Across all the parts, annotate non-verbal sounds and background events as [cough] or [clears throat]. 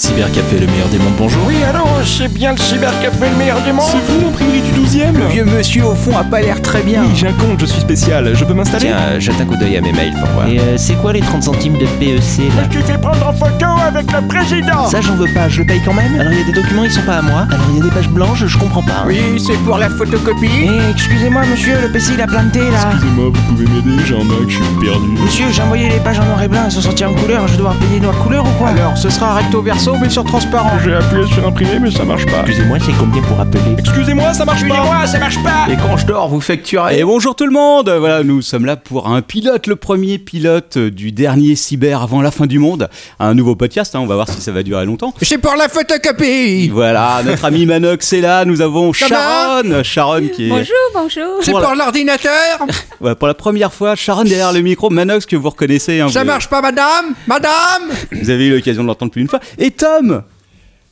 Cybercafé, le meilleur des mondes, bonjour. Oui, allô, c'est bien le cybercafé le meilleur du monde C'est vous l'imprimerie du 12ème Le vieux monsieur au fond a pas l'air très bien. Oui, j'ai un compte, je suis spécial. Je peux m'installer? Tiens, euh, jette un coup d'œil à mes mails pour voir. Et euh, c'est quoi les 30 centimes de PEC là? Je te fais prendre en photo avec le président Ça j'en veux pas, je le paye quand même Alors il y a des documents, ils sont pas à moi. Alors il y a des pages blanches, je comprends pas. Oui, c'est pour la photocopie. Eh, excusez-moi monsieur, le PC il a planté là. Excusez-moi, vous pouvez m'aider, j'ai un Mac, je suis perdu. Monsieur, j'ai envoyé les pages en noir et blanc, elles sont sorties en couleur, je dois payer noir couleur ou quoi? Alors, ce sera recto verso mais sur transparent. J'ai appuyé sur imprimer, mais ça marche pas. Excusez-moi, c'est combien pour appeler? Excusez-moi, ça marche pas Excusez-moi, ça marche pas. Et quand je dors, vous facturez. Et bonjour tout le monde Voilà, nous sommes là pour un pilote, le premier pilote du dernier cyber avant la fin du monde. Un nouveau podcast, hein, on va voir si ça va durer longtemps. C'est pour la photocopie. Voilà, notre ami Manox est là, nous avons Sharon Sharon qui est... Bonjour, bonjour. C'est pour l'ordinateur. [laughs] Voilà, pour la première fois, Sharon derrière le micro, Manox que vous reconnaissez. hein, Ça vous- marche pas, madame? Madame? Vous avez eu l'occasion de l'entendre plus d'une fois. Et Tom?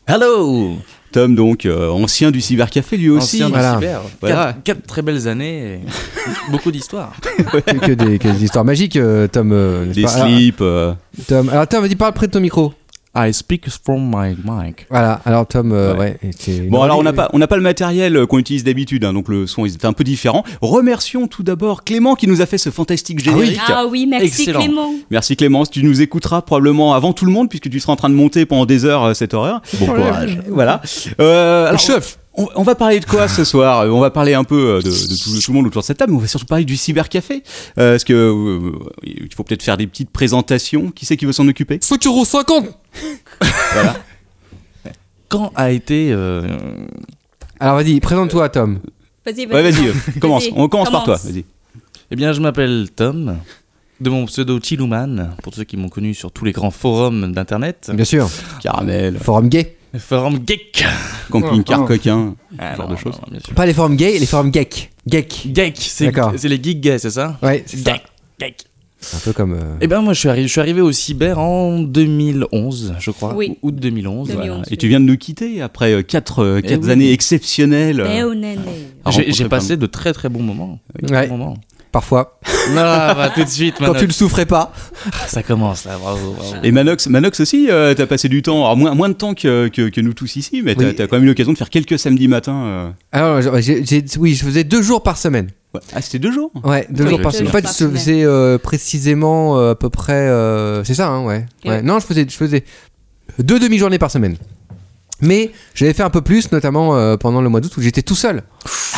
Hello Tom donc, euh, ancien du cybercafé lui aussi. Ancien du voilà. cyber. Voilà. Quatre, quatre très belles années et [laughs] beaucoup d'histoires. [laughs] que, des, que des histoires magiques, euh, Tom. euh, Des slips. euh, Alors, Tom, alors Tom, vas-y, parle près de ton micro. I speak from my mic. Voilà, alors Tom, euh, Ouais. ouais. c'est- Bon non, alors on n'a mais- pas on n'a pas le matériel euh, qu'on utilise d'habitude hein, donc le son est un peu différent. Remercions tout d'abord Clément qui nous a fait ce fantastique générique. Ah oui, merci Excellent. Clément. Merci Clément, tu nous écouteras probablement avant tout le monde puisque tu seras en train de monter pendant des heures euh, cette horaire. Bon courage. Voilà. Euh, alors, chef on, on va parler de quoi ce soir? On va parler un peu euh, de, de tout, tout le monde autour de cette table, mais on va surtout parler du cybercafé. Euh, parce que euh, il faut peut-être faire des petites présentations? Qui c'est qui veut s'en occuper? 5,50€ [laughs] Voilà. Quand a été. euh, Alors vas-y, présente-toi, Tom. Vas-y, vas-y. Ouais, vas-y, euh, commence. On commence par toi. commence. Vas-y. Eh bien, je m'appelle Tom, de mon pseudo Chilouman, pour ceux qui m'ont connu sur tous les grands forums d'internet. Bien sûr. Caramel, Forum gay. Forum geek. camping-car coquin, Ah, ce genre non, de choses. Pas les forums gays, les forums geek. Geek. Geek, c'est D'accord. c'est les geeks gays, c'est ça? Ouais, c'est ça. Geek, geek. Un peu comme. euh, Eh ben moi je suis, arrivé, je suis arrivé au cyber en 2011, je crois. Oui. Août 2011. 2011. voilà. Et tu viens de nous quitter après 4 Eh oui. années exceptionnelles. Eh, euh, oh, néné. à J'ai rencontrer j'ai plein passé de très très bons moments. Ouais. bons moments. Parfois. Non, bah, tout de suite, [laughs] Quand Manox. tu le souffrais pas. [laughs] ça commence là, bravo, bravo. Et Manox, Manox aussi, euh, t'as passé du temps, alors moins, moins de temps que, que, que nous tous ici, mais t'as Oui. quand même eu l'occasion de faire quelques samedis matins. euh. Alors, j'ai- j'ai- oui, je faisais deux jours par semaine. Ouais. Ah, c'était deux jours Ouais, deux Oui, jours par deux semaine. En jours fait, par je semaine. faisais euh, précisément euh, à peu près. euh, c'est ça, hein, ouais. Ouais. Non, je faisais, je faisais deux demi-journées par semaine. Mais j'avais fait un peu plus, notamment euh, pendant le mois d'août où j'étais tout seul.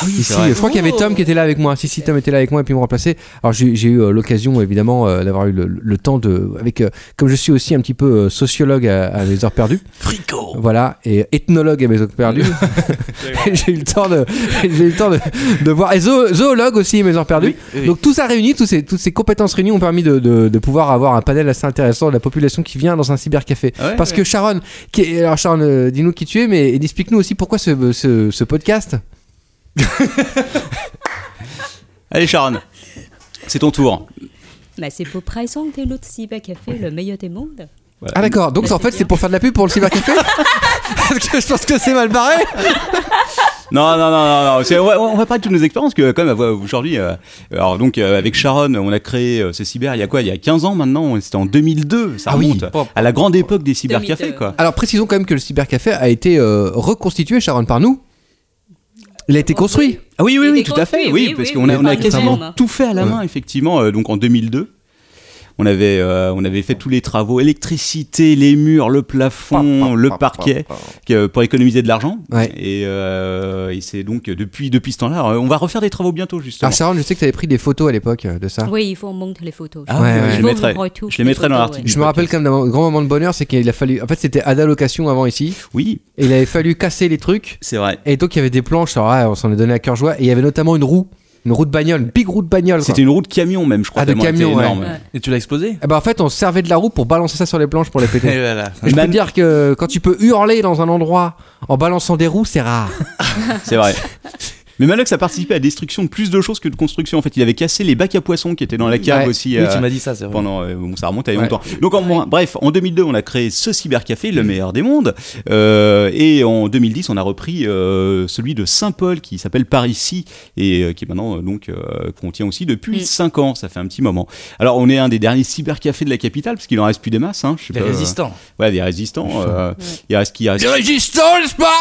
Ici, vrai. je crois qu'il y avait Tom qui était là avec moi. Si, si, Tom était là avec moi et puis me remplaçait. Alors j'ai eu euh, l'occasion évidemment euh, d'avoir eu le, le temps de, avec, comme je suis aussi un petit peu sociologue à, à mes heures perdues. Frico Voilà, et ethnologue à mes heures perdues. [laughs] [laughs] j'ai eu le temps de, j'ai eu le temps de, de voir. Et zo- zoologue aussi à mes heures perdues. Oui, oui. Donc tout ça réuni, tous ces, toutes ces compétences réunies ont permis de, de- de pouvoir avoir un panel assez intéressant de la population qui vient dans un cybercafé. Ah ouais, Parce ouais. que Sharon, qui alors Sharon, euh, dis-nous qui tu es, mais explique-nous aussi pourquoi ce, ce- ce podcast. [laughs] Allez Sharon, c'est ton tour. Bah, c'est pour présenter l'autre cybercafé, le meilleur des mondes. Voilà. Ah d'accord, donc en fait c'est pour faire de la pub pour le cybercafé [laughs] Parce que je pense que c'est mal barré. Non, non, non, non, On, va, on va parler de toutes nos expériences que quand même aujourd'hui. euh, alors donc euh, avec Sharon, on a créé euh, ce cyber il y a quoi? Il y a 15 ans maintenant. C'était en 2002. Ça Ah oui. remonte à la grande époque des cybercafés 2002. quoi. Alors précisons quand même que le cybercafé a été euh, reconstitué, Sharon, par nous. Il a été construit. Ah oui, oui, oui, tout à fait. Oui, oui, parce oui, qu'on a, oui, on a quasiment tout fait à la main, effectivement. euh, donc en 2002, on avait, euh, on avait fait tous les travaux, électricité, les murs, le plafond, le parquet, que- pour économiser de l'argent. Ouais. Et, euh, et c'est donc depuis, depuis ce temps-là, euh, on va refaire des travaux bientôt justement. Alors Sharon, je sais que tu avais pris des photos à l'époque de ça. Oui, il faut montrer les photos. Ah, Ouais, ouais, ouais. je mettrai. Je les mettrai dans l'article. ouais. Je me rappelle quand même d'un grand moment de bonheur, c'est qu'il a fallu. En fait, c'était Ada Location avant ici. Oui, Et il avait fallu casser les trucs. c'est vrai. Et donc, il y avait des planches. Alors, ouais, on s'en est donné à cœur joie. Et il y avait notamment une roue. Une roue de bagnole. Une big roue de bagnole. C'était une route camion même, je crois. Ah, de camion, ouais. énorme. Ouais. Et tu l'as explosé? Ben, en fait, on se servait de la roue pour balancer ça sur les planches pour les [laughs] Et péter. voilà. Je peux dire que quand tu peux hurler dans un endroit en balançant des roues, c'est rare. [laughs] C'est vrai. [laughs] Mais Manox a participé à la destruction de plus de choses que de construction. En fait, il avait cassé les bacs à poissons qui étaient dans la cave Ouais. aussi. Oui, euh, tu m'as dit ça, c'est vrai. pendant euh, bon, ça remonte à il y a Ouais. longtemps. Donc en, bref, en 2002, on a créé ce cybercafé, le meilleur des mondes, Euh, et en 2010, on a repris euh, celui de Saint-Paul qui s'appelle Paris-Ici et euh, qui maintenant euh, donc euh, qu'on tient aussi depuis Mm. 5 ans. Ça fait un petit moment. Alors on est un des derniers cybercafés de la capitale parce qu'il en reste plus des masses. Hein, je sais Les pas, euh, résistants. ouais, des résistants. euh, Il reste qui il reste, résistants, n'est-ce pas?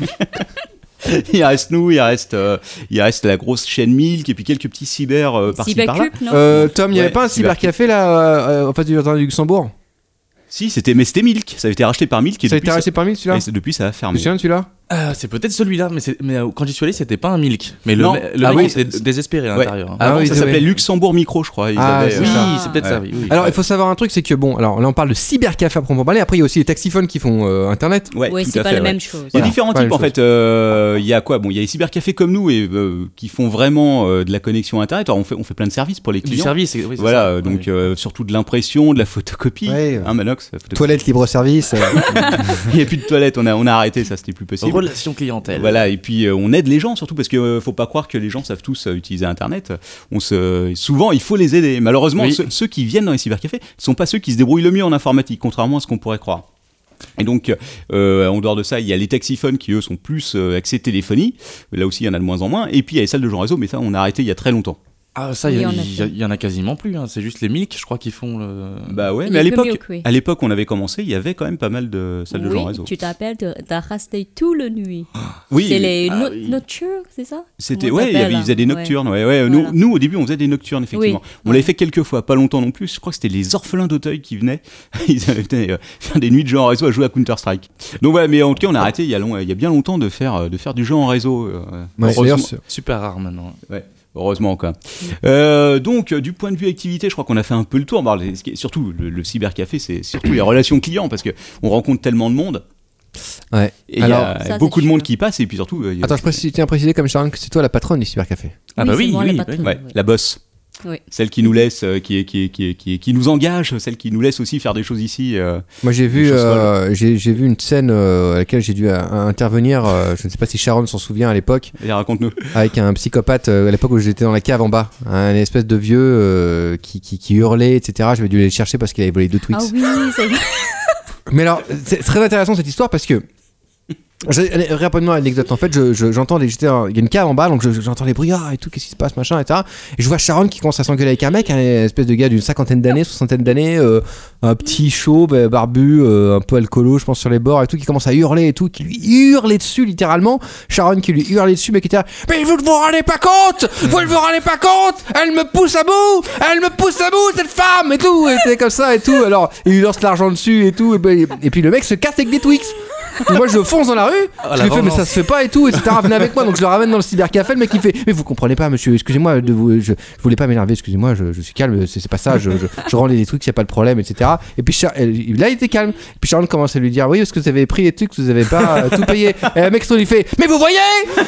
[laughs] [laughs] il reste nous, il reste, euh, il reste la grosse chaîne Milk et puis quelques petits cyber euh, par-ci par-là. Euh, Tom, il n'y avait Ouais, pas un cybercafé là en face du jardin du Luxembourg? Si, c'était mais c'était Milk. Ça avait été racheté par Milk et Ça a depuis été racheté par mille celui-là? Depuis ça a Tu te fermé. souviens de celui-là? Euh, c'est peut-être celui-là, mais, c'est- mais euh, quand j'y suis allé, c'était pas un milk. Mais le, Non. me- le Ah mec oui, était c'est- désespéré à Ouais. l'intérieur. hein. Ah Avant, oui, ça s'appelait. Luxembourg Micro, je crois. Ils Ah, avaient, euh, Oui, c'est peut-être Ouais. ça, oui. oui. Alors, il faut savoir un truc, c'est que bon, alors là on parle de cybercafé à proprement parler. Après, il y a aussi les taxiphones qui font euh, internet. Ouais, Oui, tout c'est pas fait, la ouais. même chose. Il y a différents types en fait. Euh, Il y a quoi? Bon, il y a les cybercafés comme nous et euh, qui font vraiment euh, de la connexion internet. Alors on fait on fait plein de services pour les Du clients. service, oui, c'est Voilà, donc surtout de l'impression, de la photocopie. Ouais. Hein, Manox. Toilettes libre-service. euh, [laughs] Il n'y a plus de toilettes, on a, on a arrêté, ça c'était plus possible. Relation clientèle. Voilà, et puis euh, on aide les gens surtout parce que euh, faut pas croire que les gens savent tous euh, utiliser Internet. On se, souvent il faut les aider. Malheureusement, Oui. ceux, ceux qui viennent dans les cybercafés ne sont pas ceux qui se débrouillent le mieux en informatique, contrairement à ce qu'on pourrait croire. Et donc, euh, en dehors de ça, il y a les taxiphones qui eux sont plus euh, axés téléphonie. Là aussi, il y en a de moins en moins. Et puis il y a les salles de gens réseau, mais ça, on a arrêté il y a très longtemps. Ah, ça, il y, Oui, y en a quasiment plus. hein. C'est juste les milk, je crois, qui font le. Bah ouais, mais à l'époque, Milk, oui. à l'époque, on avait commencé, il y avait quand même pas mal de salles de gens Oui, réseau. tu t'appelles de, de rester tout le nuit. [gasps] Oui, c'est les ah no- oui. nocturnes, c'est ça C'était ouais, il y avait- t'appelles, ils faisaient des nocturnes. Ouais, ouais. Nous, Voilà. nous, au début, on faisait des nocturnes effectivement. Oui, On ouais. l'avait fait quelques fois, pas longtemps non plus. Je crois que c'était les orphelins d'Auteuil qui venaient. [laughs] Ils venaient euh, faire des nuits de jeux en réseau à jouer à Counter Strike. Donc voilà, mais en tout cas, on a arrêté il y a, long- il y a bien longtemps de faire euh, de faire du jeu en réseau. euh, ouais, Super rare maintenant. Heureusement quoi. Euh, donc, euh, du point de vue activité, je crois qu'on a fait un peu le tour. Les- surtout le, le cybercafé, c'est surtout les relations clients parce que on rencontre tellement de monde. ouais. Et il y Alors, a Ça, beaucoup de monde qui passe et puis surtout. euh, il y a- attends, je précise- tiens à préciser comme Sharon que c'est toi la patronne du cybercafé. Ah bah oui, moi, oui, la oui. patronne, Ouais, la bosse. Oui. Celle qui nous laisse, euh, qui, est- qui, est- qui, est- qui, qui nous engage, celle qui nous laisse aussi faire des choses ici. euh. Moi j'ai vu, euh, j'ai j'ai vu une scène euh, à laquelle j'ai dû euh, intervenir. euh, je ne sais pas si Sharon s'en souvient à l'époque, Et raconte-nous. avec un psychopathe euh, à l'époque où j'étais dans la cave en bas, un espèce de vieux euh, qui, qui, qui hurlait, etc. J'avais dû aller le chercher parce qu'il avait volé deux Twix. Ah oui, c'est Mais alors, c'est très intéressant cette histoire parce que. Allez, Rapidement l'anecdote en fait, je- je- j'entends j'étais en- il y a une cave en bas donc je- j'entends les brouillards et tout, qu'est-ce qui se passe, machin, etc. Et je vois Sharon qui commence à s'engueuler avec un mec, un espèce de gars d'une cinquantaine d'années, soixantaine d'années, euh, un petit chaud, bah, barbu, euh, un peu alcoolo, je pense sur les bords et tout, qui commence à hurler et tout, qui lui hurlait dessus littéralement. Sharon qui lui hurlait dessus, mais qui était là, mais vous ne vous rendez pas compte, vous ne vous rendez pas compte, elle me pousse à bout, elle me pousse à bout cette femme et tout, et comme ça et tout. Alors il lui lance l'argent dessus et tout, et, ben, et puis le mec se casse avec des Twix. Moi je fonce dans la rue, Ah, je la lui fais mais ça se fait pas et tout, etc. Venez avec moi, donc je le ramène dans le cybercafé, le mec il fait mais vous comprenez pas monsieur, excusez-moi, de vous, je, je voulais pas m'énerver, excusez-moi, je, je suis calme, c'est pas ça, je, je, je rends les trucs, y a pas de problème, etc. Et puis Char- là il était calme, et puis Sharon commence à lui dire oui parce que vous avez pris les trucs, vous avez pas euh, tout payé. Et le mec se lui fait mais vous voyez,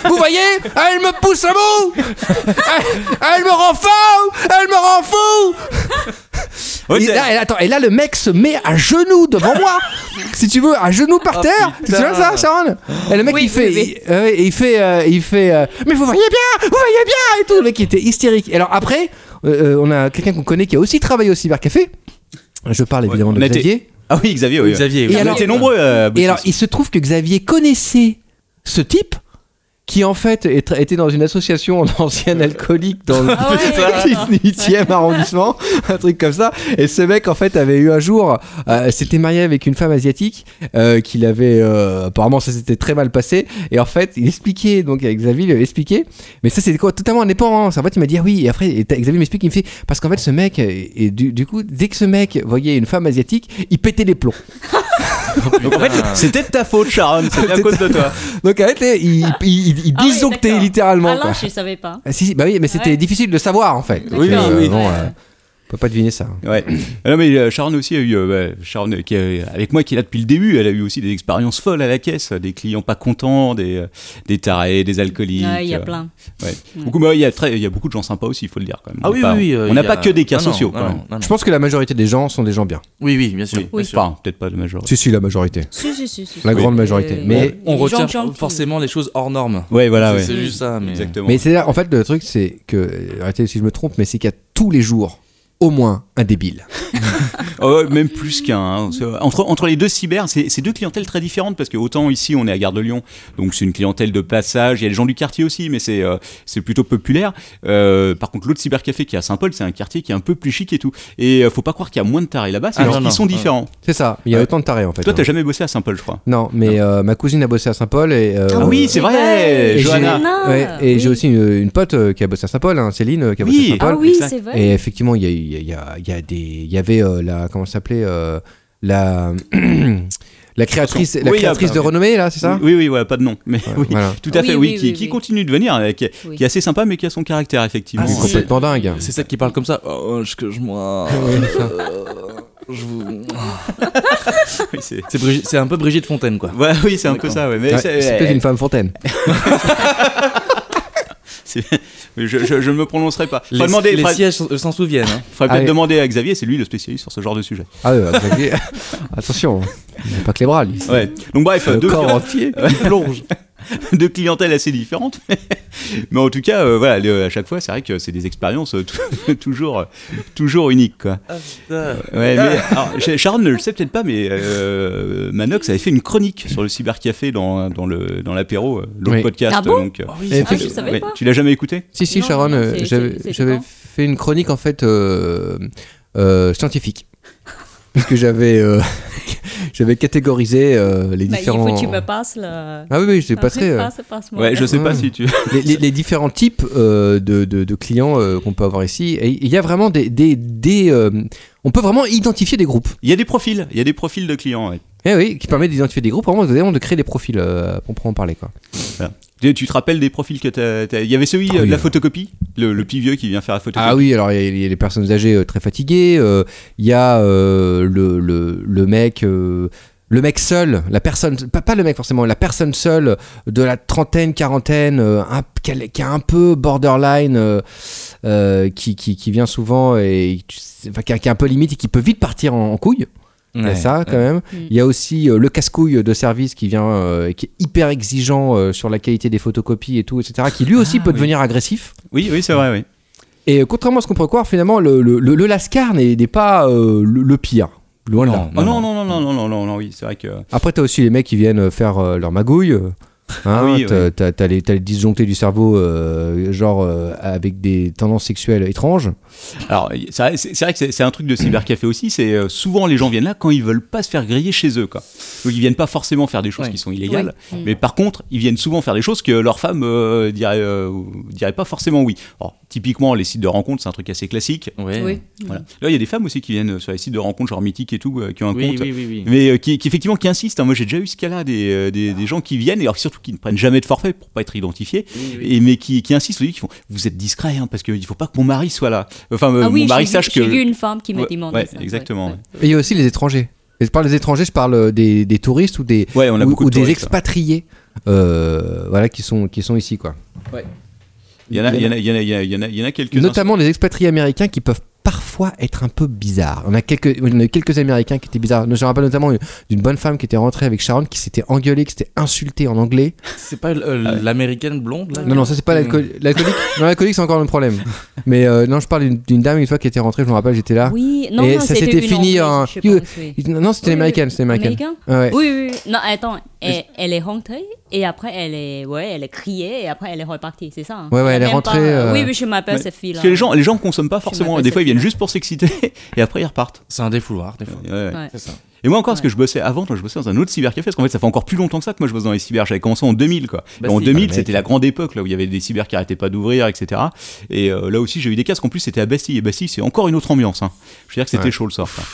vous voyez, elle me pousse à bout, elle, elle me rend fou, elle me rend fou. Et, là, et attends, et là, le mec se met à genoux devant moi. si tu veux, à genoux par terre. Tu te souviens de ça, Sharon? Et le mec, Oui, il fait, oui, oui. il, euh, il fait, euh, il fait, euh, mais vous voyez bien, vous voyez bien, et tout. Le mec, il était hystérique. Et alors après, euh, euh, on a quelqu'un qu'on connaît qui a aussi travaillé au cybercafé. Je parle évidemment on de Xavier. Ah oui, Xavier, oui. Xavier, Et oui. on alors- était nombreux. à bosser Et alors, il se trouve que Xavier connaissait ce type qui en fait est- était dans une association d'anciens alcooliques dans le Ah ouais, 18e arrondissement, un truc comme ça. Et ce mec en fait avait eu un jour, euh, s'était marié avec une femme asiatique euh, qu'il avait euh, apparemment ça s'était très mal passé. Et en fait il expliquait donc avec Xavier il expliquait, mais ça quoi totalement indépendant. En fait il m'a dit ah oui et après et Xavier m'explique il me fait parce qu'en fait ce mec et, et du, du coup dès que ce mec voyait une femme asiatique il pétait les plombs. [laughs] Donc en fait, c'était de ta faute, Sharon. C'était à cause de toi. Donc en fait il, il, il- il Ah oui, littéralement. Ah quoi. je savais pas. Ah, si, si, bah oui, mais c'était Ouais. difficile de savoir en fait. Oui, oui, oui. bon, Ouais. Euh, peut pas deviner ça. Ouais. Ah [coughs] non, mais euh, Sharon aussi a eu, euh, ouais, Sharon euh, qui est avec moi qui est là depuis le début, elle a eu aussi des expériences folles à la caisse, des clients pas contents, des, euh, des tarés, des alcooliques. Ouais, il y a euh, plein. Ouais. Beaucoup, mais il y a très, il y a beaucoup de gens sympas aussi, il faut le dire quand même. Ah oui, Pas- oui, oui. euh, on n'a pas a- que des cas non, sociaux. non, quand même. non, non, non. Je pense que la majorité des gens sont des gens bien. Oui, oui, bien sûr. Oui, sûr. Enfin, peut-être pas de majorité. Si, si, la majorité. Si, si, si, si. La grande majorité. Euh, Mais- On retient forcément les choses hors normes. Ouais, voilà, C'est- ouais. Juste ça. Exactement. Mais c'est là, en fait, le truc, c'est que, arrêtez si je me trompe, mais c'est qu'il y a tous les jours au moins un débile. [laughs] Même plus qu'un. hein. Entre, entre les deux cyber, c'est c'est deux clientèles très différentes parce que autant ici on est à Gare de Lyon, donc c'est une clientèle de passage. Il y a les gens du quartier aussi, mais c'est euh, c'est plutôt populaire. Euh, par contre, l'autre cybercafé qui est à Saint-Paul, c'est un quartier qui est un peu plus chic et tout. Et euh, faut pas croire qu'il y a moins de tarés là-bas, c'est Ah, qu'ils sont différents. C'est ça, il y a autant de tarés en fait. Toi, t'as hein. jamais bossé à Saint-Paul, je crois. Non, mais euh, ma cousine a bossé à Saint-Paul et. euh, Ah oui, c'est vrai, et j'ai- Johanna. Johanna, ouais, et oui. j'ai aussi une, une pote qui a bossé à Saint-Paul, hein, Céline, qui a bossé Oui. à Saint-Paul. Ah oui, c'est vrai. Et effectivement, il y a, il y, a, il y, a, il y a des, il y avait euh, la, comment ça s'appelait, euh, la, [clears throat] la créatrice, la Oui, créatrice bah, de renommée là, c'est ça? Oui, oui, voilà, pas de nom. Mais Ouais, oui, voilà. tout à Oui, fait, oui, oui, qui, oui, qui oui. continue de venir, euh, qui, est- Oui. qui est assez sympa, mais qui a son caractère, effectivement. Ah, complètement dingue. C'est ça qui parle comme ça. Oh, je, que je moi. Ouais, je vous- [laughs] Oui, c'est un peu Brigitte Fontaine, quoi. ouais, oui, c'est un peu ça. Ouais, mais Ouais, c'est- c'est peut-être une femme fontaine. [laughs] je, je, je ne me prononcerai pas. Les, demander, les faudrait- sièges s'en s'en souviennent. hein. faudrait peut-être Allez. demander à Xavier, c'est lui le spécialiste sur ce genre de sujet. Ah ouais, Xavier. [laughs] Attention, il n'a pas que les bras lui. Ouais. Donc bref, Le deux, corps [laughs] entier, il plonge. [laughs] deux clientèles assez différentes. Mais, mais en tout cas, euh, voilà, le- à chaque fois, c'est vrai que c'est des expériences euh, tou- [laughs] toujours, toujours uniques. Quoi. Ouais, mais, alors, Sh- Sharon ne le sait peut-être pas, mais euh, Manox avait fait une chronique sur le cybercafé dans, dans le dans l'apéro, l'autre Oui. podcast. Ah bon donc, Et Ah, je savais ouais. pas. Tu l'as jamais écouté? Si, si, Non, Sharon, j'avais fait une chronique en fait euh, euh, scientifique. Puisque j'avais euh, [laughs] j'avais catégorisé euh, les Bah, différents. Il faut que tu me passes le. Ah oui, oui, je Enfin, passé. euh, passe, passe-moi. Ouais, je sais pas si tu. [laughs] les, les- les différents types euh, de, de- de clients euh, qu'on peut avoir ici. Et il y a vraiment des. des, des, euh, on peut vraiment identifier des groupes. Il y a des profils, il y a des profils de clients. ouais. Eh oui, qui permet d'identifier des groupes, vraiment, de créer des profils euh, pour en parler. Quoi. Tu, tu te rappelles des profils que t'as Il y avait celui Ah euh, oui, de la euh. photocopie, le, le petit vieux qui vient faire la photocopie. Ah oui, alors il y a- il y, a les personnes âgées euh, très fatiguées, euh, il y a euh, le, le, le mec. euh, le mec seul, la personne, pas, pas le mec forcément, la personne seule de la trentaine, quarantaine, euh, un- qui, a, qui a un peu borderline, euh, euh, qui, qui, qui vient souvent et enfin, qui, a, qui a un peu limite et qui peut vite partir en, en couille. Il y a ça quand même. Mm. Il y a aussi euh, le casse-couille de service qui vient, euh, qui est hyper exigeant euh, sur la qualité des photocopies et tout, etc. Qui lui aussi Ah, peut oui. devenir agressif. Oui, oui, c'est vrai, oui. Et euh, contrairement à ce qu'on pourrait croire, finalement, le, le, le- le Lascar n'est pas euh, le, le pire. Loin de là. Oh non, non, non, non, non, non, non, non, oui, c'est vrai que. Après, t'as aussi les mecs qui viennent faire euh, leur magouille. hein, Ah oui, t'as oui. les, disjonctés du cerveau, euh, genre euh, avec des tendances sexuelles étranges. Alors, c'est vrai, que c'est un truc de cybercafé aussi, c'est euh, souvent les gens viennent là quand ils veulent pas se faire griller chez eux, quoi. Donc ils viennent pas forcément faire des choses Ouais. qui sont illégales, Ouais. Mm. mais par contre, ils viennent souvent faire des choses que leur femme euh, dirait, euh, dirait pas forcément oui. Alors, typiquement, les sites de rencontres, c'est un truc assez classique. Ouais. Oui. Voilà. Là, il y a des femmes aussi qui viennent sur les sites de rencontres, genre mythiques et tout, euh, qui ont un Oui, compte. oui, oui, oui. Mais euh, qui, qui effectivement qui insistent. hein. Moi j'ai déjà eu ce cas-là des, des, des gens qui viennent et alors surtout qui ne prennent jamais de forfait pour pas être identifiés Oui, oui. et mais qui, qui insistent, qui font vous êtes discret hein, parce qu'il faut pas que mon mari soit là. Enfin euh, Ah oui, mon mari j'ai sache que J'ai vu une femme qui m'a Ouais, demandé ouais, ça. exactement, ouais, ouais. ouais. Et il y a aussi les étrangers. Et je parle des étrangers, je parle euh, des, des touristes ou des, ouais on a ou, beaucoup ou de des touristes. expatriés euh, voilà, qui, sont, qui sont ici. quoi. Il y en a il y en a il y en a il y en a- il y en a, il y en a quelques Notamment les expatriés américains qui peuvent parfois être un peu bizarres. On a quelques, on a quelques Américains qui étaient bizarres. Je me rappelle notamment d'une bonne femme qui était rentrée avec Sharon qui s'était engueulée, qui s'était insultée en anglais. C'est pas euh, l'américaine blonde là Non, non, ça c'est pas l'alcool- l'alcoolique. Non, l'alcoolique c'est encore un problème. Mais euh, non, je parle d'une- dame une fois qui était rentrée, je me rappelle, j'étais là. Oui, non, Et non, ça c'était s'était fini Anglaise, en- oui. Non, c'était Oui, une américaine, oui. c'était Ouais. Oui, oui. Non, attends, elle, elle est rentrée et après elle est, ouais, elle est criée et après elle est repartie, c'est ça hein Ouais, ouais, elle est rentrée, pas- euh, Oui, oui, je m'appelle cette fille-là. Parce que les gens les gens consomment pas forcément. Des fois ils viennent juste pour s'exciter [laughs] et après ils repartent. C'est un défouloir, des fois. Ouais, ouais. Ouais. C'est ça. Et moi encore, parce que je bossais avant, je bossais dans un autre cybercafé, parce qu'en fait ça fait encore plus longtemps que ça que moi je bosse dans les cyber. J'avais commencé en 2000 quoi. Bah Et en si, 2000 bah, c'était la grande époque là où il y avait des cyber qui arrêtaient pas d'ouvrir, etc. Et euh, là aussi j'ai eu des casques. En plus c'était à Bastille et Bastille c'est encore une autre ambiance. Hein. Je veux dire que c'était Ouais. chaud le soir. quoi.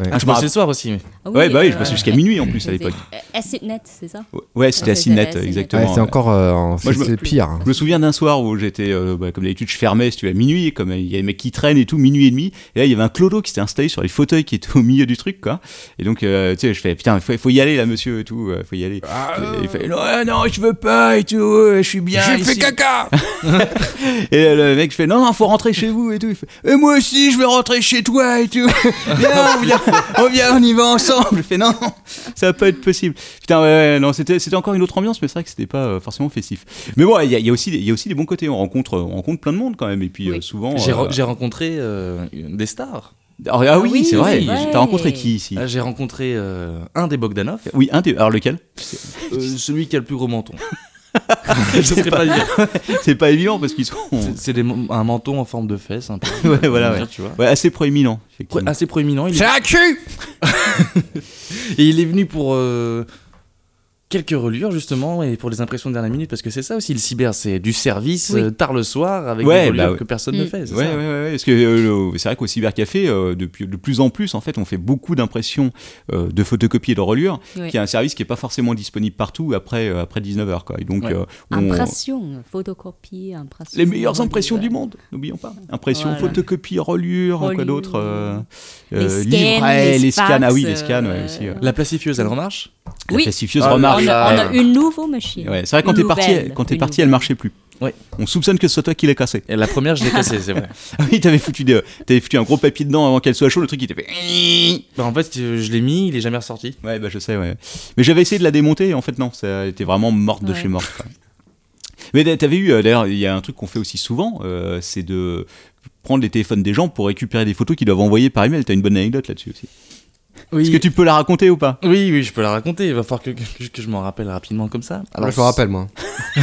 Ouais. Ah, je bossais le soir aussi. mais- Ah Ouais, bah oui, je euh, bossais jusqu'à minuit en plus à l'époque. euh, AcidNet, c'est ça Ouais, c'était à exactement. Ouais, c'est encore. euh, en- Moi, je c'est pire. Je me souviens d'un soir où j'étais, euh, bah, comme d'habitude, je fermais, si tu veux, à minuit, comme il y a des mecs qui traînent et tout, minuit et demi. Et là, il y avait un clodo qui s'était installé sur les fauteuils qui étaient au milieu du truc, quoi. Et donc, euh, tu sais, je fais, putain, il faut, faut y aller là, monsieur, et tout, euh, faut y aller. Et il fait, non, non, je veux pas, et tout, euh, je suis bien. J'ai fait caca [laughs] Et le mec, je fais, non, non, faut rentrer chez vous, et tout. Il fait, et moi aussi, je vais rentrer chez toi, et tout. [laughs] [laughs] On vient, on y va ensemble. Je fais, non, ça va pas être possible. Putain, ouais, ouais, non, c'était, c'était encore une autre ambiance, mais c'est vrai que c'était pas euh, forcément festif. Mais bon, il y, a- il y a aussi, des- il y a aussi des bons côtés. On rencontre, on rencontre plein de monde quand même, et puis Oui. euh, souvent. J'ai euh, re- j'ai rencontré euh, des stars. ah, ah oui, oui, c'est vrai. T'as rencontré qui ici? Là, J'ai rencontré euh, un des Bogdanov, Oui, un des. Alors lequel? Euh, celui qui a le plus gros menton. Je sais pas dire. [laughs] C'est pas évident parce qu'ils sont. C'est- un menton en forme de fesse, un peu. [laughs] Ouais, voilà, ouais. Tu vois. Ouais, assez proéminent. Assez proéminent. Il C'est un cul [laughs] Et il est venu pour euh, quelques relures justement et pour les impressions de dernière minute parce que c'est ça aussi le cyber, c'est du service Oui. euh, tard le soir avec Ouais, des relures bah ouais. que personne ne Mm. fait. c'est Ouais, ça ouais, ouais, ouais, parce que euh, c'est vrai qu'au cybercafé, euh, depuis de plus en plus, en fait, on fait beaucoup d'impressions euh, de photocopies et de relures, Oui. qui est un service qui est pas forcément disponible partout après euh, après 19h, quoi. Et donc, Ouais. euh, on- Impression, photocopie, impression. les meilleures impressions du monde, n'oublions pas. Impression, Voilà. photocopie, relure, quoi d'autre euh, Les scans, livret, les les scans, ah oui, les scans, ouais, euh, aussi. La placifieuse, elle remarche La Oui. plastifieuse Ah, remarche. On a, on a une nouvelle machine. Ouais, c'est vrai quand t'es parti, quand t'es parti, elle marchait plus. On soupçonne que ce soit toi qui l'as cassé. Et la première, je l'ai cassée, c'est vrai. [laughs] Ah oui, t'avais foutu, des- foutu un gros papier dedans avant qu'elle soit chaude, le truc il était fait. [laughs] Bah, en fait, euh, je l'ai mis, il est jamais ressorti. Ouais, bah je sais, ouais. Mais j'avais essayé de la démonter, et en fait non, ça était vraiment morte de Ouais. chez morte. quoi. Mais t'a- t'avais eu, euh, d'ailleurs, il y a un truc qu'on fait aussi souvent, euh, c'est de prendre les téléphones des gens pour récupérer des photos qu'ils doivent envoyer par email. T'as une bonne anecdote là-dessus aussi. Oui. Est-ce que tu peux la raconter ou pas? Oui, oui, je peux la raconter. Il va falloir que, que, que je m'en rappelle rapidement comme ça. Moi, je me rappelle, moi. [laughs]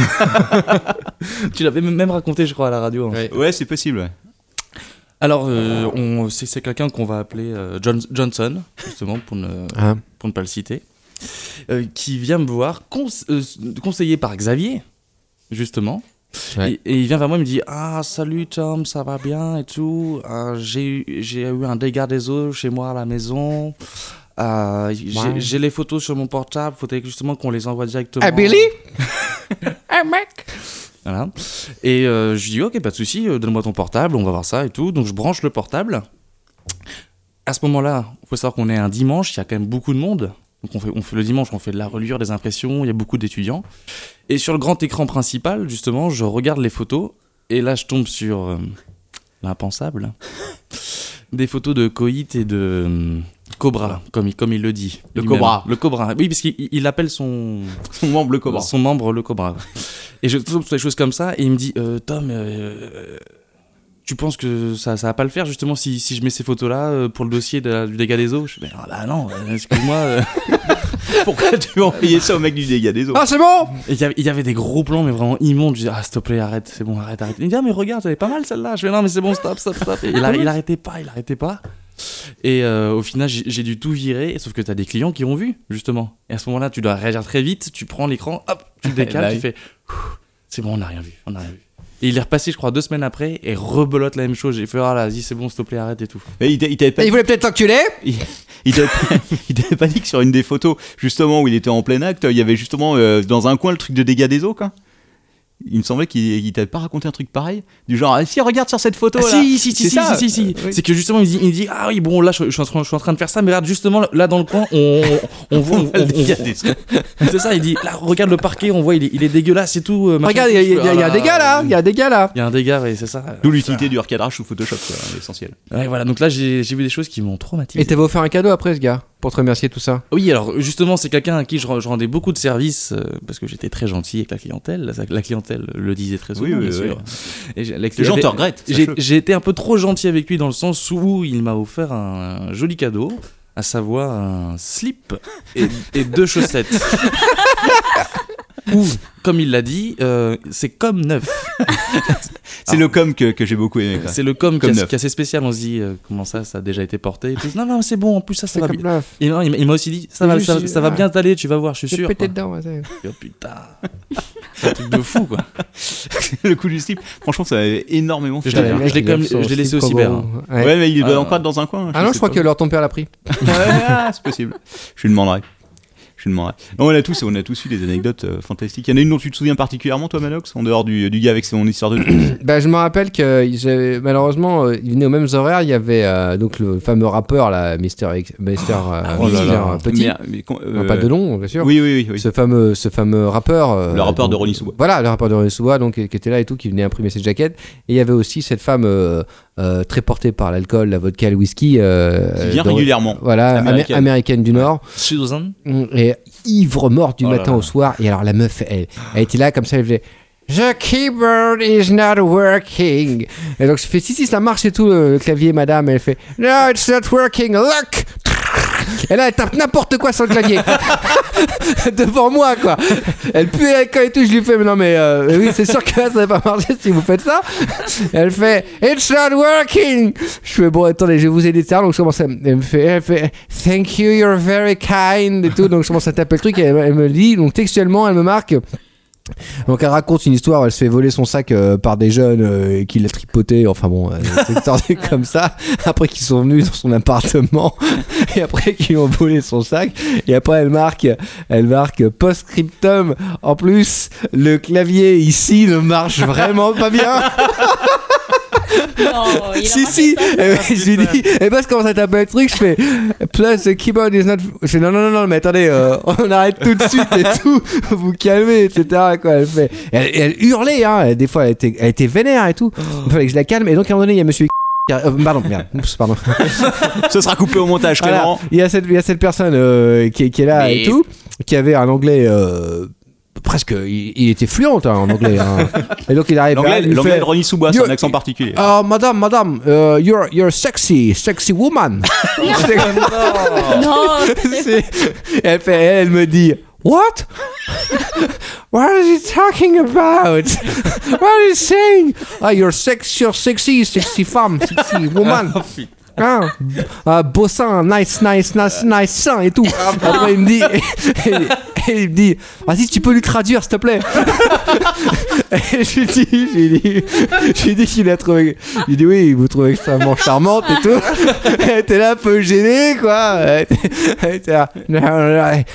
Tu l'avais même raconté, je crois, à la radio. hein. Ouais. Ouais, c'est possible. ouais. Alors, euh, on, c'est, c'est quelqu'un qu'on va appeler euh, John- Johnson, justement, pour ne, Hein pour ne pas le citer, euh, qui vient me voir, cons- euh, conseillé par Xavier, justement. Ouais. Et, et il vient vers moi et me dit Ah, salut Tom, ça va bien et tout. Euh, j'ai, eu- un dégât des eaux chez moi à la maison. Euh, j'ai, les photos sur mon portable, faudrait justement qu'on les envoie directement. Ah, Billy? [laughs] Ah, mec Voilà. Et euh, je lui dis, ok, pas de souci, euh, donne-moi ton portable, on va voir ça et tout. Donc je branche le portable. À ce moment-là, il faut savoir qu'on est un dimanche, il y a quand même beaucoup de monde. Donc on fait, on fait le dimanche, on fait de la relure, des impressions, il y a beaucoup d'étudiants. Et sur le grand écran principal, justement, je regarde les photos. Et là, je tombe sur euh, l'impensable. [laughs] Des photos de Coït et de euh, Cobra, comme il, comme il le dit. Le. Cobra. Le Cobra. Oui, parce qu'il il appelle son, Son membre le cobra. son membre, le cobra. et je tombe sur des choses comme ça, et il me dit euh, Tom, tu penses que ça, ça va pas le faire justement si, si je mets ces photos-là euh, pour le dossier de du dégât des eaux? Je fais Ah bah non, euh, excuse-moi. euh. [laughs] Pourquoi tu veux envoyer ça au mec du dégât des eaux? Ah, c'est bon Il y, avait, il y avait des gros plans, mais vraiment immondes. Je dis Ah, s'il te plaît, arrête, c'est bon, arrête, arrête. Il me dit Ah, mais regarde, elle est pas mal celle-là. Je fais Non, mais c'est bon, stop, stop, stop. Et il, a- il arrêtait pas, il arrêtait pas. Et euh, au final, j'ai dû tout virer, sauf que tu as des clients qui ont vu, justement. Et à ce moment-là, tu dois réagir très vite, tu prends l'écran, hop, tu le [laughs] décales, Bah tu fais C'est bon, on n'a rien vu, on n'a rien vu. Et il est repassé, je crois, deux semaines après, et rebelote la même chose. J'ai fait Ah là, vas-y, c'est bon, s'il te plaît, arrête et tout. Mais il t'a- il t'avait pas Il voulait peut-être l'enculer [laughs] Il, il t'avait pas- [laughs] il t'avait pas dit que sur une des photos, justement, où il était en plein acte, il y avait justement euh, dans un coin le truc de dégâts des eaux, quoi. Il me semblait qu'il il t'avait pas raconté un truc pareil, du genre, ah, si, regarde sur cette photo Ah, là. si, si, si, C'est si, ça. si, si, si. Oui. C'est que justement, il dit, il dit Ah oui, bon, là, je, je suis en train, je suis en train de faire ça, mais regarde, justement, là, dans le coin, on, on, on voit. [laughs] [laughs] C'est ça, il dit Là, regarde le parquet, on voit, il est, il est dégueulasse et tout. euh. Regarde, il y a, y y des gars là Il y a des gars là Il y a un dégât, oui, c'est ça. D'où l'utilité du recadrage sous Photoshop, quoi, l'essentiel. Ouais, voilà, donc là, j'ai j'ai vu des choses qui m'ont traumatisé. Et t'avais offert un cadeau après, ce gars, pour te remercier tout ça. Oui, alors justement, c'est quelqu'un à qui je, re- je rendais beaucoup de services euh, parce que j'étais très gentil avec la clientèle. La, la clientèle le disait très souvent, Oui, oui, bien oui. sûr. Et Les gens te regrettent. J'ai été un peu trop gentil avec lui dans le sens où il m'a offert un, joli cadeau, à savoir un slip et, et deux chaussettes. [laughs] Ou, comme il l'a dit, euh, c'est comme neuf. [laughs] C'est le com que, que j'ai beaucoup aimé. quoi. C'est le com qui, Comme est- neuf. qui est assez spécial. On se dit, euh, comment ça, ça a déjà été porté et tout. Non, non, c'est bon, en plus, ça, ça va comme bien. neuf. Et non, il m'a- il m'a aussi dit, ça va, juste, ça, c'est- ça va bien t'aller, tu vas voir, je suis sûr. pété dedans. ouais, Oh putain. [laughs] C'est un truc de fou, quoi. [laughs] le coup du slip, franchement, ça m'a énormément fait Je l'ai- laissé au cyber, hein. Ouais. Ouais, mais il doit Ah. encore dans un coin. Ah non, je crois pas. que leur ton père l'a pris. Ouais, ah, c'est possible. Je lui demanderai. Non, on a tous, on a tous eu des anecdotes euh, fantastiques. Il y en a une dont tu te souviens particulièrement, toi, Manox, en dehors du, du gars avec son histoire de. [coughs] Bah, je me rappelle que j'avais- malheureusement, euh, il venait aux mêmes horaires. Il y avait euh, donc le fameux rappeur, là, Mister, Mister, euh, [coughs] Oh là Mister là. Petit. Mais, mais con- Non, euh, pas de nom, bien sûr. Oui, oui, oui. oui. Ce fameux, ce fameux rappeur. euh, Le rappeur de Ronnie Soubois. Voilà, le rappeur de Ronnie Soubois, donc, qui était là et tout, qui venait imprimer ses jaquettes. Et il y avait aussi cette femme euh, très portée par l'alcool, la vodka, le whisky. euh, Qui vient dans- régulièrement. Voilà, amé- Américaine. américaine, du Nord. Susan Et ivre morte du Oh matin là. au soir. Et alors la meuf, elle, elle était là comme ça, elle faisait. The keyboard is not working. Et donc je fais si si ça marche et tout le, le clavier madame. Elle fait No it's not working. Look. [laughs] Et là elle tape n'importe quoi sur le clavier [laughs] devant moi quoi. Elle pue l'alcool et tout. Je lui fais mais non mais euh, oui c'est sûr que là ça va pas marcher si vous faites ça. Elle fait It's not working. Je fais bon attendez je vais vous aider ça. Donc je commence à elle me fait elle fait Thank you you're very kind et tout. Donc je commence à taper le truc et elle, elle me dit donc textuellement elle me marque. Donc elle raconte une histoire, elle se fait voler son sac euh, par des jeunes euh, qui l'a tripoté, enfin bon, euh, [laughs] comme ça, après qu'ils sont venus dans son appartement, et après qu'ils ont volé son sac, et après elle marque, elle marque post-scriptum, en plus, le clavier ici ne marche vraiment pas bien. [laughs] Non, il a [laughs] si si, et je lui dis, et parce que quand ça tape le truc, je fais plus the keyboard is not. Je fais non non non non, mais attendez, euh, on arrête tout de suite et tout, [laughs] vous calmez, etc. Quoi, elle fait, elle, elle hurlait, hein, des fois elle était, elle était vénère et tout. Il fallait que je la calme, et donc à un moment donné il y a Monsieur euh, pardon, merde, [laughs] oups, pardon. Ce sera coupé au montage, Voilà. Clément. Il y a cette, il y a cette personne euh, qui, est- qui est là Mais- et tout, qui avait un anglais euh, presque, il, il était fluent hein, en anglais. hein. [laughs] Et donc il arrive, là, L'anglais l'anglais fait- de Ronnie Soubois, c'est un accent particulier. Oh, madame, madame, uh, you're, you're sexy, sexy woman. [laughs] Non, [laughs] C'est- elle, fait, elle me dit, What? What is he talking about? What is he saying? Ah, you're, sex, you're sexy, sexy femme, sexy woman. Ah, ah, beau sein, nice, nice, nice, nice sein et tout. Après, il me dit, et [laughs] il me dit, vas-y, tu peux lui traduire, s'il te plaît. [laughs] Et je lui dis, je lui dis, je lui dis qu'il a trouvé, il dit oui, vous trouvez extrêmement charmante et tout. [laughs] Elle était là un peu gênée, quoi. Elle était, là,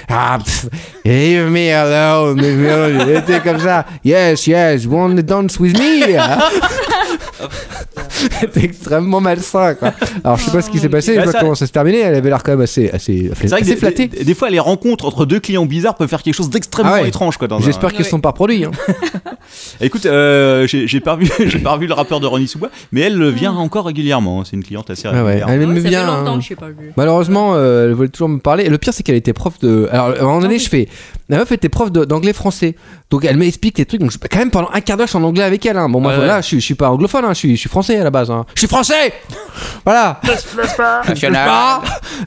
ah, pff, leave me alone, leave me alone. Elle était comme ça, yes, yes, want to dance with me? [laughs] C'était extrêmement malsain, quoi. Alors, je sais pas ce qui s'est passé, je Bah, sais pas ça- comment ça s'est terminé. Elle avait l'air quand même assez, assez, C'est vrai que assez des, flattée. des- des fois, les rencontres entre deux clients bizarres peuvent faire quelque chose d'extrêmement Ah ouais. étrange. dans un- J'espère qu'ils Ouais. se sont pas produits. Hein. [laughs] Écoute, euh, j'ai pas, vu- [laughs] j'ai pas revu le rappeur de Ronnie Soubois, mais elle euh, vient encore régulièrement. C'est une cliente assez Ah ouais. Elle Ouais, m'aime ça bien. fait longtemps hein. que je sais pas vu. Malheureusement, euh, elle voulait toujours me parler. Et le pire, c'est qu'elle était prof de. Alors, à un moment donné, je fais. La meuf était prof de- d'anglais-français. Donc, elle m'explique les trucs. Donc, je- quand même, pendant un quart d'heure, je suis en anglais avec elle. hein. Bon, moi, Ouais, voilà, je, suis- je suis pas anglophone, hein. je, suis, je suis français à la base. hein. Je suis français Voilà.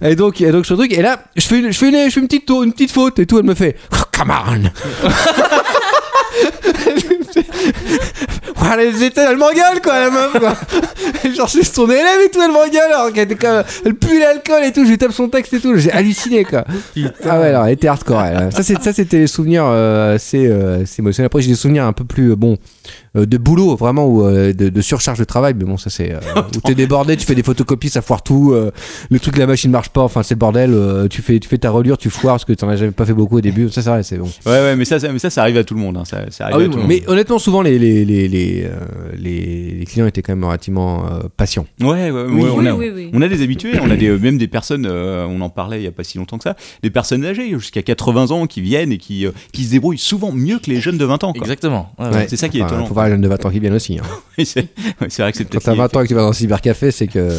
Et donc, et donc, ce truc. Et là, je fais, une- je fais, une, je fais une, petite, tour- une petite faute et tout. Elle me fait. Oh, come on [laughs] Voilà, elle était, elle m'engueule quoi, la meuf quoi. [laughs] Genre, c'est son élève et tout, elle m'engueule alors qu'elle était comme. Elle pue l'alcool et tout, je lui tape son texte et tout, j'ai halluciné quoi. Ah ouais, alors, elle était hardcore elle. Ça, c'est- ça, c'était des souvenirs euh, assez, euh, assez émotionnels. Après, j'ai des souvenirs un peu plus, euh, bon, de boulot vraiment, ou de, de surcharge de travail, mais bon, ça c'est. [laughs] où t'es débordé, tu fais des photocopies, ça foire tout, le truc, la machine marche pas, enfin, c'est le bordel, tu, fais, tu fais ta relure, tu foires parce que t'en as jamais pas fait beaucoup au début, ça c'est vrai, c'est bon. Ouais, ouais, mais ça, ça, mais ça, ça arrive à tout le monde. hein. Ça, ça arrive Ah oui, à tout le monde. Mais honnêtement, souvent les, les, les, les, euh, les- les clients étaient quand même relativement euh, patients. Ouais, ouais, ouais, Oui, on, a, oui, oui. on a des habitués, on a des, euh, même des personnes, euh, on en parlait il y a pas si longtemps que ça, des personnes âgées jusqu'à 80 ans qui viennent et qui, euh, qui se débrouillent souvent mieux que les jeunes de 20 ans. quoi. Exactement. Ouais, Ouais. ouais. C'est ça qui est étonnant. Faut voir les jeunes de 20 ans qui viennent aussi. hein. [laughs] C'est vrai que c'est Quand peut-être. t'as lié. 20 ans et que tu vas dans un cybercafé, c'est que.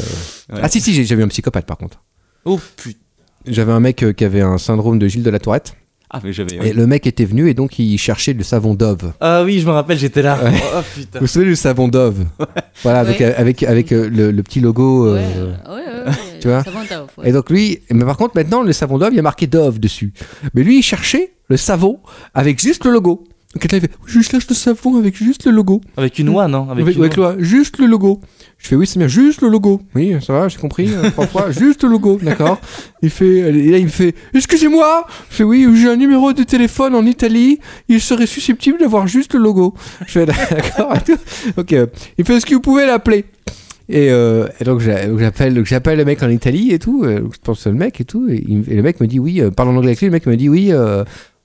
Ah si, si, j'ai vu un psychopathe par contre. Oh putain. J'avais un mec qui avait un syndrome de Gilles de la Tourette. Ah, mais j'avais. Et le mec était venu et donc il cherchait le savon Dove. Ah oui, je me rappelle, j'étais là. Ouais. Oh putain. Vous savez le savon Dove [laughs] Voilà, avec, avec, avec euh, le, le petit logo. Ouais, euh, ouais, ouais, ouais. tu vois t'as- ouais. Et donc lui, mais par contre maintenant le savon Dove, il y a marqué Dove dessus. Mais lui il cherchait le savon avec juste le logo. Donc quelqu'un il fait Juste lâche le savon avec juste le logo. Avec une oie, non? Avec, une avec oie. juste le logo. Je fais oui, c'est bien, juste le logo. Oui, ça va, j'ai compris. euh, trois fois, [laughs] juste le logo, d'accord. Il fait, et là, il me fait, excusez-moi. Je fais oui, j'ai un numéro de téléphone en Italie. Il serait susceptible d'avoir juste le logo. Je fais [laughs] d'accord. Ok. Il fait, est-ce que vous pouvez l'appeler? Et, euh, et donc j'a- donc, j'appelle le mec en Italie et tout. euh, je pense que c'est le mec et tout. Et, il me- et le mec me dit oui, euh, parle en anglais avec lui. Le mec me dit oui.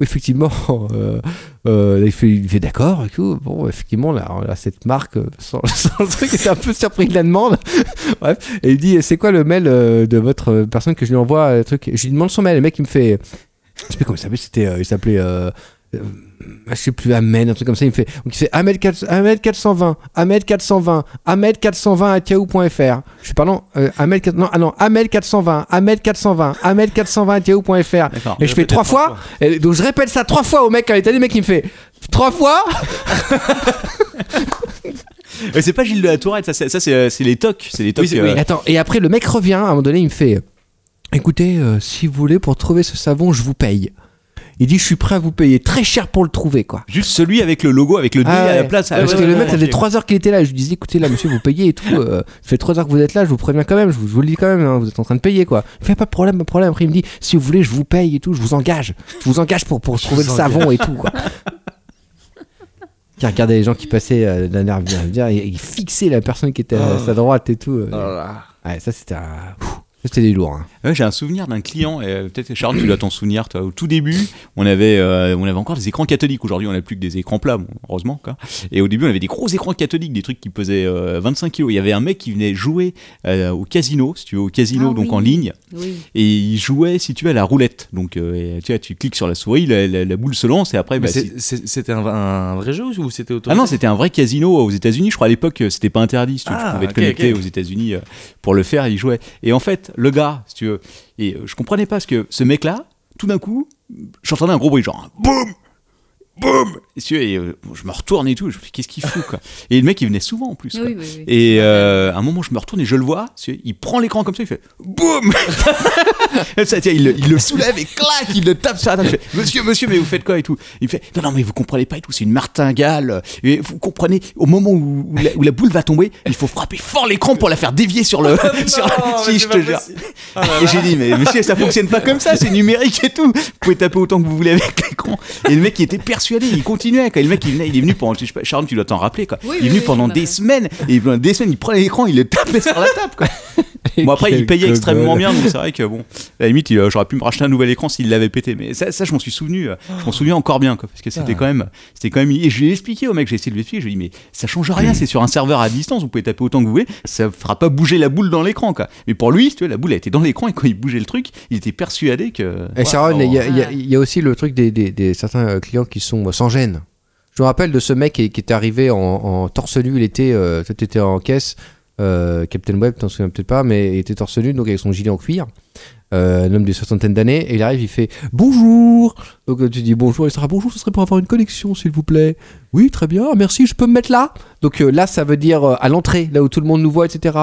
Effectivement, [laughs] euh, euh, il fait, d'accord et tout. Bon, effectivement, là, là cette marque, euh, [laughs] sans, sans le truc, était un peu surpris de la demande. [laughs] Bref, et il dit c'est quoi le mail de votre personne que je lui envoie truc? Je lui demande son mail. Le mec, il me fait, je sais plus comment il s'appelait. C'était, il s'appelait. Euh, je sais plus, Amen, un truc comme ça. Il me fait, donc il fait Ahmed, 4, Ahmed 420, Ahmed 420, Ahmed 420 à yahoo.fr. Je suis pardon, euh, Ahmed, 4 non, ah non, Ahmed 420, Ahmed 420, Ahmed 420 à. D'accord. Et je fais trois fois. Et donc je répète ça trois fois au mec quand il était le mec il me fait trois fois. [laughs] [laughs] C'est pas Gilles de la Tourette, ça, c'est, ça, c'est, euh, les tocs. C'est les tocs. Oui, euh, oui. Attends, et après le mec revient, à un moment donné, il me fait Écoutez, euh, si vous voulez, pour trouver ce savon, je vous paye. Il dit Je suis prêt à vous payer très cher pour le trouver, quoi. Juste celui avec le logo, avec le D Ah à la place. Parce Ah, que ouais, le mec, ça faisait ok. 3 heures qu'il était là. Je lui disais Écoutez, là, monsieur, vous payez et tout. euh, ça fait 3 heures que vous êtes là, je vous préviens quand même, je vous, je vous le dis quand même, hein, vous êtes en train de payer, quoi. Il fait Pas de problème, pas de problème. Après, il me dit Si vous voulez, je vous paye et tout, je vous engage. Je vous engage pour, pour trouver le savon et tout, quoi. Qui regardait les gens qui passaient euh, d'un air bien, bien, et il fixait la personne qui était à sa droite et tout. euh. Oh là. Ouais, ça c'était un. Pfff, C'était des lourds. hein. Ouais, j'ai un souvenir d'un client, et euh, peut-être Charles, tu dois t'en souvenir, toi. Au tout début, on avait, euh, on avait encore des écrans cathodiques. Aujourd'hui, on n'a plus que des écrans plats, bon, heureusement. Quoi. Et au début, on avait des gros écrans cathodiques, des trucs qui pesaient euh, 25 kilos. Il y avait un mec qui venait jouer euh, au casino, si tu veux, au casino, Ah donc oui. en ligne. Oui. Et il jouait, si tu veux, à la roulette. Donc, euh, tu vois, tu cliques sur la souris, la, la- la boule se lance, et après, bah, C'était un, un vrai jeu ou c'était Ah autorisé non, c'était un vrai casino aux États-Unis. Je crois à l'époque, euh, c'était pas interdit. Si tu, tu Ah, pouvais te connecter aux États-Unis euh, pour le faire, il jouait. Et en fait, le gars, si tu veux, et euh, je comprenais pas parce que ce mec-là, tout d'un coup, j'entendais un gros bruit, genre un boum, boum. Et, euh, je me retourne et tout. Je me dis, qu'est-ce qu'il fout quoi? Et le mec, il venait souvent en plus. quoi. Oui, oui, oui. Et euh, à un moment, je me retourne et je le vois. Il prend l'écran comme ça, il fait boum [laughs] il, le- il le soulève et clac, il le tape sur la table. Fait, Monsieur, monsieur, mais vous faites quoi et tout? Il fait Non, non, mais vous comprenez pas et tout. C'est une martingale. Et vous comprenez, au moment où, où la, où la boule va tomber, il faut frapper fort l'écran pour la faire dévier sur le. [laughs] [laughs] sur la- si, je te jure. Et j'ai dit, mais monsieur, ça fonctionne pas comme ça, c'est numérique et tout. Vous pouvez taper autant que vous voulez avec l'écran. Et le mec, il était persuadé, il continuait. Quand le mec, il, venait, il est venu pendant, je sais pas, Sharon, tu dois t'en rappeler, quoi. Oui, il est venu oui, pendant des semaines. Et pendant des semaines, il prenait l'écran, il le tapait [laughs] sur la table, quoi. Bon, après, il payait extrêmement bien, donc c'est vrai que, bon, à la limite, euh, j'aurais pu me racheter un nouvel écran s'il l'avait pété. Mais ça, ça je m'en suis souvenu, euh, je m'en souviens encore bien, quoi. Parce que c'était Ah. quand même, c'était quand même. Et je lui ai expliqué au mec, j'ai essayé de lui expliquer, je lui ai dit, mais ça change rien, c'est sur un serveur à distance, vous pouvez taper autant que vous voulez, ça fera pas bouger la boule dans l'écran, quoi. Mais pour lui, tu vois, la boule, elle était dans l'écran et quand il bougeait le truc, il était persuadé que. Et Sharon, Ouais, il y, a- y y aussi le truc des, des- des- certains euh, clients qui sont sans gêne. Je me rappelle de ce mec qui, qui était arrivé en, en torse nu, il était, euh, était en caisse, euh, Captain Web, t'en souviens peut-être pas, mais il était torse nu, donc avec son gilet en cuir. Euh, un homme d'une soixantaine d'années, et il arrive, il fait bonjour. Donc euh, tu dis bonjour, il sera bonjour, ce serait pour avoir une connexion, s'il vous plaît. Oui, très bien, merci, je peux me mettre là? Donc là, ça veut dire à l'entrée, là où tout le monde nous voit, etc.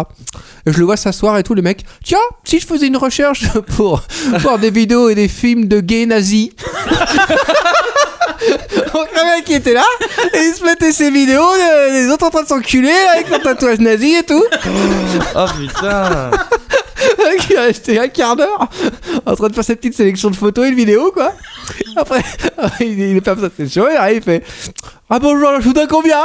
Et je le vois s'asseoir et tout, le mec, tiens, si je faisais une recherche [laughs] pour voir des vidéos et des films de gays nazis. [laughs] [laughs] Donc le mec qui était là, et il se mettait ses vidéos, euh, les autres en train de s'enculer avec leur tatouage nazi et tout. Oh putain qui est resté un quart d'heure en train de faire sa petite sélection de photos et de vidéos, quoi. Après, il [laughs] il est pas besoin de chaud, il arrive, il fait Ah bonjour, je vous donne combien?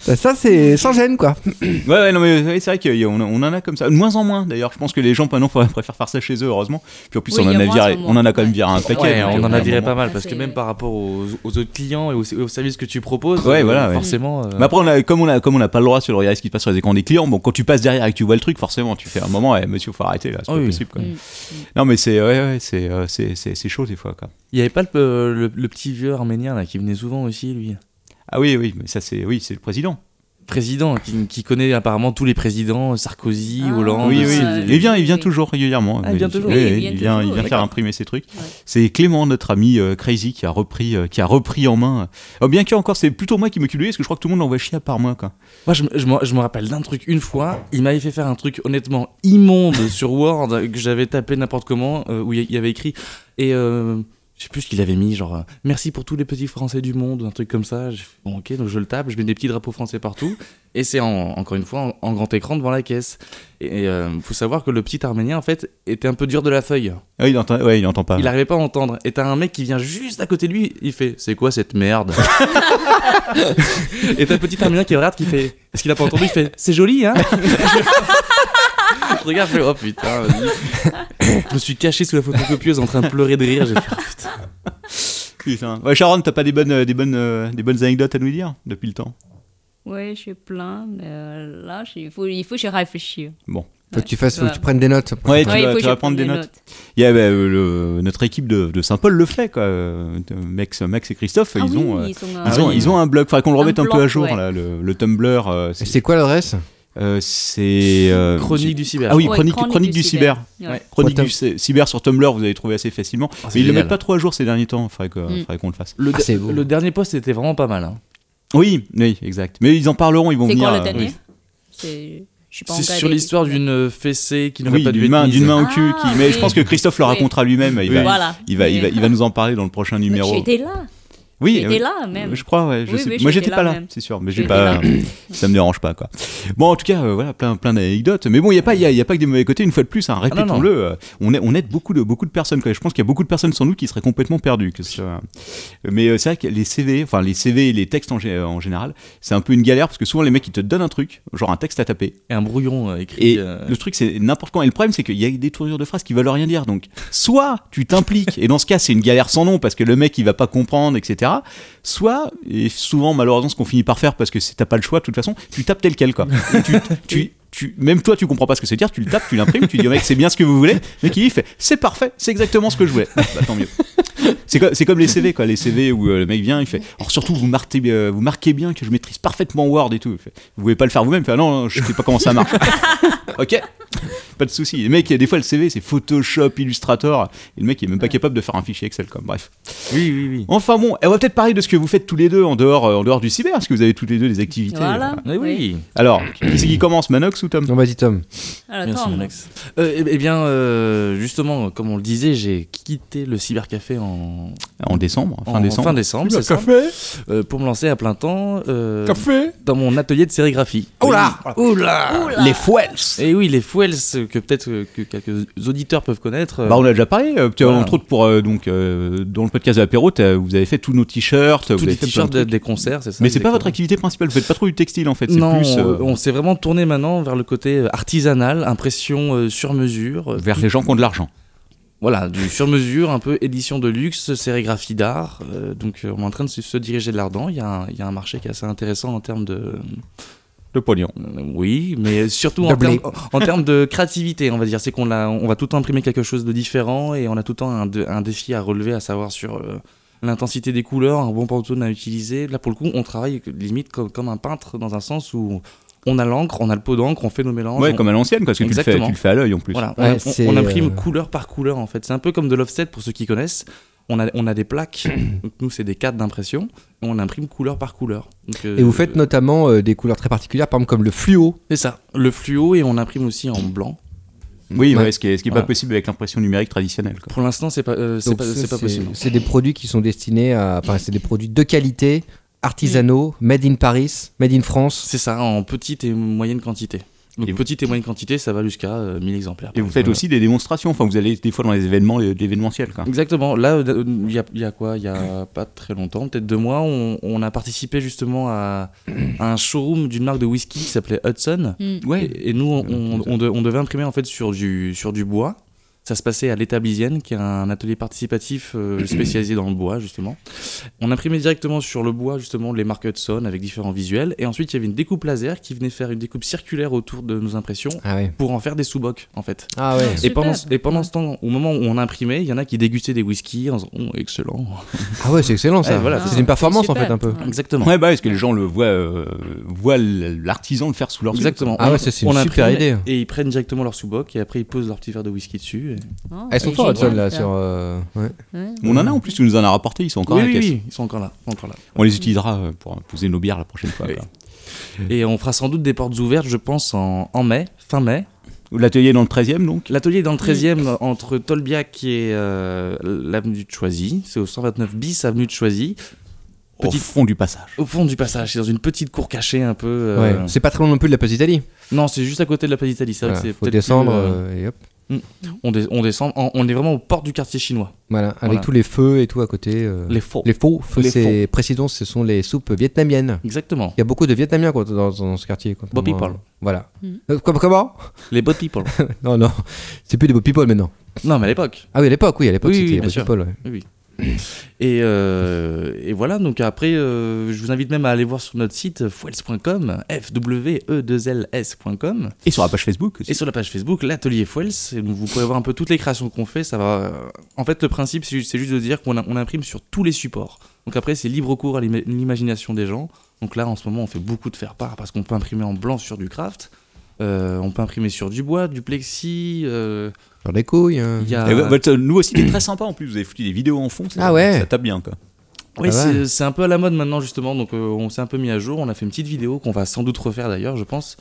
Ça, c'est sans gêne, quoi. Ouais, ouais, non, mais ouais, c'est vrai qu'on on en a comme ça. De moins en moins, d'ailleurs. Je pense que les gens maintenant préfèrent faire ça chez eux, heureusement. Puis en plus, Oui, on, en a viré, on en a quand même viré un paquet. Ouais, on en a viré pas mal parce que même par rapport aux, aux autres clients et aux, aux services que tu proposes, Ouais, euh, voilà, ouais. forcément. euh, Mais après, on a, comme on a, comme on n'a pas le droit de regarder ce qui se passe sur les écrans des clients, bon, quand tu passes derrière et que tu vois le truc, forcément, tu fais un moment, eh, monsieur, faut arrêter là, c'est pas oui. possible. Quoi. Mm. Non, mais c'est, ouais, ouais, c'est, euh, c'est, c'est, c'est chaud des fois. Quoi. Il y avait pas le, le- le petit vieux arménien là qui venait souvent aussi, lui? Ah oui, oui, mais ça, c'est, oui, c'est le président. Président qui, qui connaît apparemment tous les présidents, Sarkozy, Ah, Hollande. oui, oui, euh, il vient, il vient toujours régulièrement. Ah, il vient toujours. Oui, il vient il vient, il toujours, vient faire imprimer ses trucs. Ouais. C'est Clément, notre ami euh, Crazy, qui a repris, euh, qui a repris en main. Oh, bien que encore, c'est plutôt moi qui m'occupe de lui, parce que je crois que tout le monde l'envoie chier à part moi. Quoi. Moi, je, me- je me- je me rappelle d'un truc une fois. Il m'avait fait faire un truc honnêtement immonde sur Word que j'avais tapé n'importe comment, euh, où il y avait écrit. Et euh, je sais plus ce qu'il avait mis, genre euh, merci pour tous les petits Français du monde, un truc comme ça. Bon, ok, donc je le tape, je mets des petits drapeaux français partout, et c'est en- encore une fois en, en grand écran devant la caisse. Et il faut savoir que le petit Arménien, en fait, était un peu dur de la feuille. Ah, il entend, ouais, il entend pas. Il arrivait pas à entendre. Et t'as un mec qui vient juste à côté de lui, il fait C'est quoi cette merde? [laughs] Et t'as le petit Arménien qui regarde, qui fait Est-ce qu'il a pas entendu? Il fait C'est joli, hein? [laughs] Je regarde, je fais Oh putain, vas-y. [laughs] Je me suis caché sous la photocopieuse en train de pleurer de rire. J'ai fait, Oh, putain. Putain. Ouais, Sharon, t'as pas des bonnes, euh, des bonnes, euh, des bonnes anecdotes à nous dire depuis le temps? Oui, j'ai plein, mais euh, là, je- il faut, il faut que je réfléchisse. Faut que tu fasses, faut que tu prennes des notes. Ouais, tu Ouais, vas, tu prendre des notes. Il y a, bah, le- notre équipe de, de Saint-Paul le fait, quoi. Max, Max et Christophe, Ah ils, oui, ont, ils sont, ils, ont, ils ont un blog. Faudrait qu'on le remette un, Un peu à jour, ouais. là, le, le Tumblr. c'est quoi l'adresse? Euh, c'est, euh, Chronique du cyber. Ah oui, Ouais, chronique, chronique du cyber. Ouais. Chronique du cy- cyber sur Tumblr, vous allez trouver assez facilement. C'est mais ils le mettent pas trop à jour ces derniers temps. Faudrait que- Mm. faudrait qu'on le fasse. Le, Ah, beau. le dernier post était vraiment pas mal. hein. Oui, oui, exact. Mais ils en parleront, ils vont C'est venir. quoi le euh, dernier oui. C'est je suis pas C'est sur l'histoire d'une fessée qui n'aurait Oui, pas dû d'une être main, d'une main au cul. Ah, qui... Mais je pense que Christophe le Oui. racontera lui-même. Il, Oui. va, Voilà. il, va, il, va, il va nous en parler dans le prochain numéro. J'étais là. Oui, J'étais euh, là même. Je crois, ouais. Je Oui, sais. oui, Moi, j'étais pas là c'est sûr. Mais j'ai pas. [coughs] ça me dérange pas, quoi. Bon, en tout cas, euh, voilà, plein, plein d'anecdotes. Mais bon, il y a pas, il y a, il y a pas que des mauvais côtés. Une fois de plus, hein, Ah, répétons-le. euh, on, est- on aide beaucoup de, beaucoup de personnes. Quoi. Je pense qu'il y a beaucoup de personnes sans nous qui seraient complètement perdues. Que ce soit- Mais euh, c'est vrai que les CV, enfin les CV et les textes en, gé- en général, c'est un peu une galère parce que souvent les mecs ils te donnent un truc, genre un texte à taper. Et un brouillon euh, écrit. Et euh, le truc, c'est n'importe quand. Et le problème, c'est qu'il y a des tournures de phrases qui veulent rien dire. Donc, soit tu t'impliques, et dans ce cas, c'est une galère sans nom parce que le mec, il va pas comprendre, etc. Soit, et souvent, malheureusement, ce qu'on finit par faire parce que t'as pas le choix, de toute façon, tu tapes tel quel, quoi. Et [laughs] tu, tu, tu- même toi, tu comprends pas ce que c'est dire, tu le tapes, tu l'imprimes, tu dis au mec, c'est bien ce que vous voulez. Le mec, il dit, il fait, c'est parfait, c'est exactement ce que je voulais. Bah, tant mieux. C'est co- c'est comme les CV, quoi. Les CV où euh, le mec vient, il fait. Alors surtout, vous marquez, euh, vous marquez bien que je maîtrise parfaitement Word et tout. Fait, vous pouvez pas le faire vous-même. Il fait, ah non, non, je sais pas comment ça marche. [laughs] ok, pas de souci. Les mecs, des fois, le CV, c'est Photoshop, Illustrator. Et le mec, il est même pas capable de faire un fichier Excel, quoi. Bref. Oui, oui, oui. Enfin bon, on va peut-être parler de ce que vous faites tous les deux en dehors, euh, en dehors du cyber, parce que vous avez tous les deux des activités. Voilà. oui. Alors, qui c'est qui commence, Manox? Ou Tom Non, vas-y, Tom. Alors, Merci, Tom, Alex. Euh, eh, eh bien, euh, justement, comme on le disait, j'ai quitté le cybercafé en, En décembre, fin en décembre. fin décembre, c'est ça, euh, pour me lancer à plein temps euh, Café dans mon atelier de sérigraphie. Oula Oula Les Fuels Et oui, les Fuels euh, que peut-être que quelques auditeurs peuvent connaître. Bah, on a déjà parlé, Voilà. entre autres pour euh, donc euh, dans le podcast de l'apéro, vous avez fait tous nos t-shirts, vous tous avez les t-shirts des concerts, c'est ça Mais c'est pas votre activité principale, vous faites pas trop du textile en fait, c'est Non, plus euh, on s'est vraiment tourné maintenant vers le côté euh, artisanal, impression euh, sur mesure. euh, vers les gens qui ont de l'argent. Voilà, du [laughs] sur mesure, un peu édition de luxe, sérigraphie d'art. euh, donc on est en train de se, diriger de là-dedans. Il y, a un- il y a un marché qui est assez intéressant en termes de. Le pognon. oui, mais surtout en termes, en termes de créativité, on va dire. C'est qu'on a- on va tout le temps imprimer quelque chose de différent et on a tout le temps un, de- un défi à relever, à savoir sur euh, l'intensité des couleurs, un bon pantone à utiliser. Là, pour le coup, on travaille limite comme, comme un peintre dans un sens où on a l'encre, on a le pot d'encre, on fait nos mélanges. Ouais, on- comme à l'ancienne, parce que tu le, fais, Exactement. tu le fais à l'œil en plus. voilà, on, Ouais, on- c'est, on imprime euh, couleur par couleur en fait. C'est un peu comme de l'offset pour ceux qui connaissent. On a, on a des plaques, [coughs] donc nous c'est des cadres d'impression, et on imprime couleur par couleur. Donc, euh, Et vous faites notamment euh, des couleurs très particulières, par exemple comme le fluo. C'est ça, le fluo et on imprime aussi en blanc. Oui, Ouais. ouais, ce qui est, ce qui est Voilà. pas possible avec l'impression numérique traditionnelle. quoi. Pour l'instant c'est pas, euh, pas, pas possible. C'est des produits qui sont destinés à. Enfin, c'est des produits de qualité, artisanaux, made in Paris, made in France. C'est ça, en petite et moyenne quantité. Donc Et- petite et moyenne quantité, ça va jusqu'à euh, 1000 exemplaires. Et vous faites aussi des démonstrations, enfin vous allez des fois dans les événements, les- l'événementiel. Exactement. Là, euh, il y a, il y a quoi? Il y a pas très longtemps, peut-être deux mois, on, on a participé justement à, à un showroom d'une marque de whisky qui s'appelait Hudson. Mm. Ouais. Et, et nous, on, on- on de- on devait imprimer en fait sur du, sur du bois. Ça se passait à l'Établisienne, qui est un atelier participatif euh, [clears throat] spécialisé dans le bois, justement. On imprimait directement sur le bois, justement, les marques Hudson avec différents visuels. Et ensuite, il y avait une découpe laser qui venait faire une découpe circulaire autour de nos impressions Ah ouais. pour en faire des sous-bocs, en fait. Ah ouais. Et pendant, et pendant ce temps, au moment où on imprimait, il y en a qui dégustaient des whiskies en disant Oh, excellent. Ah ouais, c'est excellent ça. Voilà, c'est une performance en fait un peu. Exactement. Ouais, bah, est-ce que les gens le voient, euh, voient l'artisan le faire sous leurs yeux, Exactement. Ah On- ouais, c'est une on super imprime idée. Et ils prennent directement leur sous-boc et après ils posent leur petit verre de whisky dessus. Et- Oh, Elles sont fortes génial, Hudson là ça. sur. euh, ouais. Ouais. On en a en plus, tu nous en as rapporté, ils sont encore oui, à la oui, caisse. oui, ils sont encore là. encore là. On les utilisera euh, pour poser nos bières la prochaine fois. Oui. Et on fera sans doute des portes ouvertes, je pense, en, en mai, fin mai. L'atelier est dans le 13e donc L'atelier est dans le 13e entre Tolbiac et euh, l'avenue de Choisy. C'est au 129 bis avenue de Choisy. Au fond du passage. Au fond du passage, c'est dans une petite cour cachée un peu. euh, Ouais. C'est pas très loin non plus de la Petite Italie. Non, c'est juste à côté de la Petite Italie. C'est vrai Voilà, que c'est faut peut-être descendre plus, euh, et hop. On, dé- on descend. en- on est vraiment aux portes du quartier chinois. Voilà, avec Voilà. tous les feux et tout à côté. euh, Les faux. Les faux, feux, Les c'est précisons, ce sont les soupes vietnamiennes. Exactement. Il y a beaucoup de Vietnamiens dans, dans ce quartier. Contrairement à- people. Voilà. Mhm. Euh, com- comment? Les boat people. [laughs] Non, non, c'est plus des beaux people maintenant. non, mais à l'époque. Ah oui, à l'époque, oui, à l'époque Oui, c'était oui, sûr. people. ouais. Oui, oui. Et, euh, et voilà, donc après, euh, je vous invite même à aller voir sur notre site fuels.com, f-w-e-2-l-s.com, Et sur la page Facebook aussi. et sur la page Facebook, l'atelier donc vous pouvez voir un peu toutes les créations qu'on fait. Ça va. euh, En fait, le principe, c'est ju- c'est juste de dire qu'on on imprime sur tous les supports. Donc après, c'est libre cours à l'ima- l'imagination des gens. Donc là, en ce moment, on fait beaucoup de faire part parce qu'on peut imprimer en blanc sur du craft. Euh, on peut imprimer sur du bois, du plexi. euh, Genre des couilles. hein. Il y a... Et vo- votre nouveau site est très sympa en plus, vous avez foutu des vidéos en fond, ça, Ah ouais. ça tape bien quoi. Oui, Ah ouais. c'est- un peu à la mode maintenant justement, donc euh, on s'est un peu mis à jour. On a fait une petite vidéo qu'on va sans doute refaire d'ailleurs, je pense.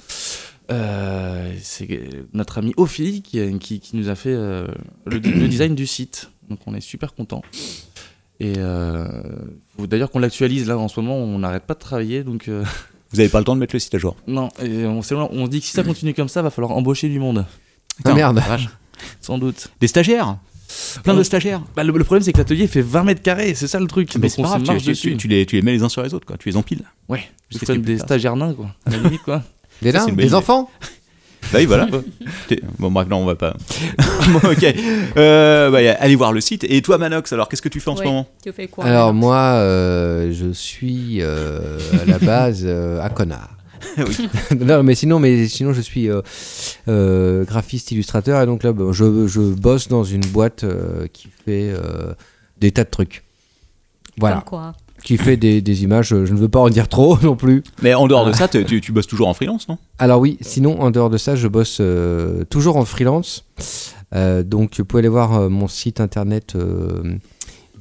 Euh, c'est notre ami Ophélie qui, qui, qui nous a fait euh, le, le design du site, donc on est super content. Et euh, faut d'ailleurs qu'on l'actualise là en ce moment, on n'arrête pas de travailler, donc euh, Vous avez pas le temps de mettre le site à jour. non. Et on, s'est- on se dit que si ça continue comme ça, va falloir embaucher du monde, Ah merde. sans doute. Des stagiaires Plein de stagiaires Bah, le, le problème c'est que l'atelier fait 20 mètres carrés, c'est ça le truc. Mais donc c'est on pas se grave, tu, marche tu- dessus. tu- tu les, tu les mets les uns sur les autres quoi, tu les empiles. Ouais, Qu'est-ce c'est qui est comme plus des stagiaires nains quoi, à la limite quoi. Des nains c'est une bonne Des idée. enfants oui, voilà. [laughs] Bon, bref, non, on va pas. [laughs] Bon, ok. Euh, bah, allez voir le site. Et toi, Manox, alors, qu'est-ce que tu fais en ce moment? Tu fais quoi Alors moi, euh, je suis euh, à la base euh, un connard. [laughs] Oui. non, mais sinon, mais sinon, je suis euh, euh, graphiste, illustrateur, et donc là, bah, je, je bosse dans une boîte euh, qui fait euh, des tas de trucs. Voilà, Comme quoi qui fait des, des images. Je ne veux pas en dire trop [laughs] non plus. Mais en dehors de ça, tu, tu- tu bosses toujours en freelance, non? Alors oui, sinon, en dehors de ça, je bosse euh, toujours en freelance. Euh, donc, vous pouvez aller voir euh, mon site internet euh,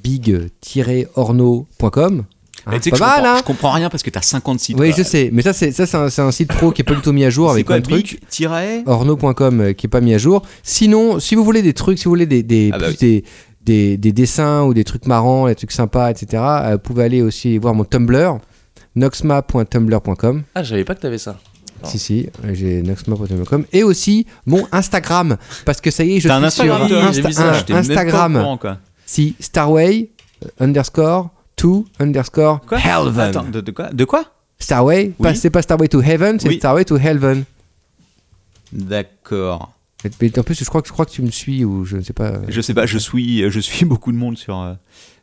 big-orno.com. Hein, tu sais pas que je, mal, comprends, hein je comprends rien parce que t'as 50 sites. Oui, quoi. je sais, mais ça, c'est ça, c'est un, un site pro qui est pas du tout mis à jour avec quoi. Big tiret Orno.com euh, qui est pas mis à jour. Sinon, si vous voulez des trucs, si vous voulez des, des, Ah bah oui. des, des, des dessins ou des trucs marrants, des trucs sympas, etc., euh, vous pouvez aller aussi voir mon Tumblr, noxma.tumblr.com. Ah, je savais pas que t'avais ça. Non. Si, si, j'ai noxma.tumblr.com. Et aussi mon Instagram, parce que ça y est, je T'as un suis sur Instagram, Insta- ça, un- Instagram. courant, quoi. Si, Starway euh, underscore to underscore Quoi Heaven. Attends, de, de quoi De quoi? Starway, Oui. c'est pas Starway to Heaven, c'est Oui. Starway to Heaven. D'accord. Mais- en plus, je crois, que- je crois que tu me suis ou je ne sais pas. Je sais pas, je suis, je suis [laughs] beaucoup de monde sur. euh,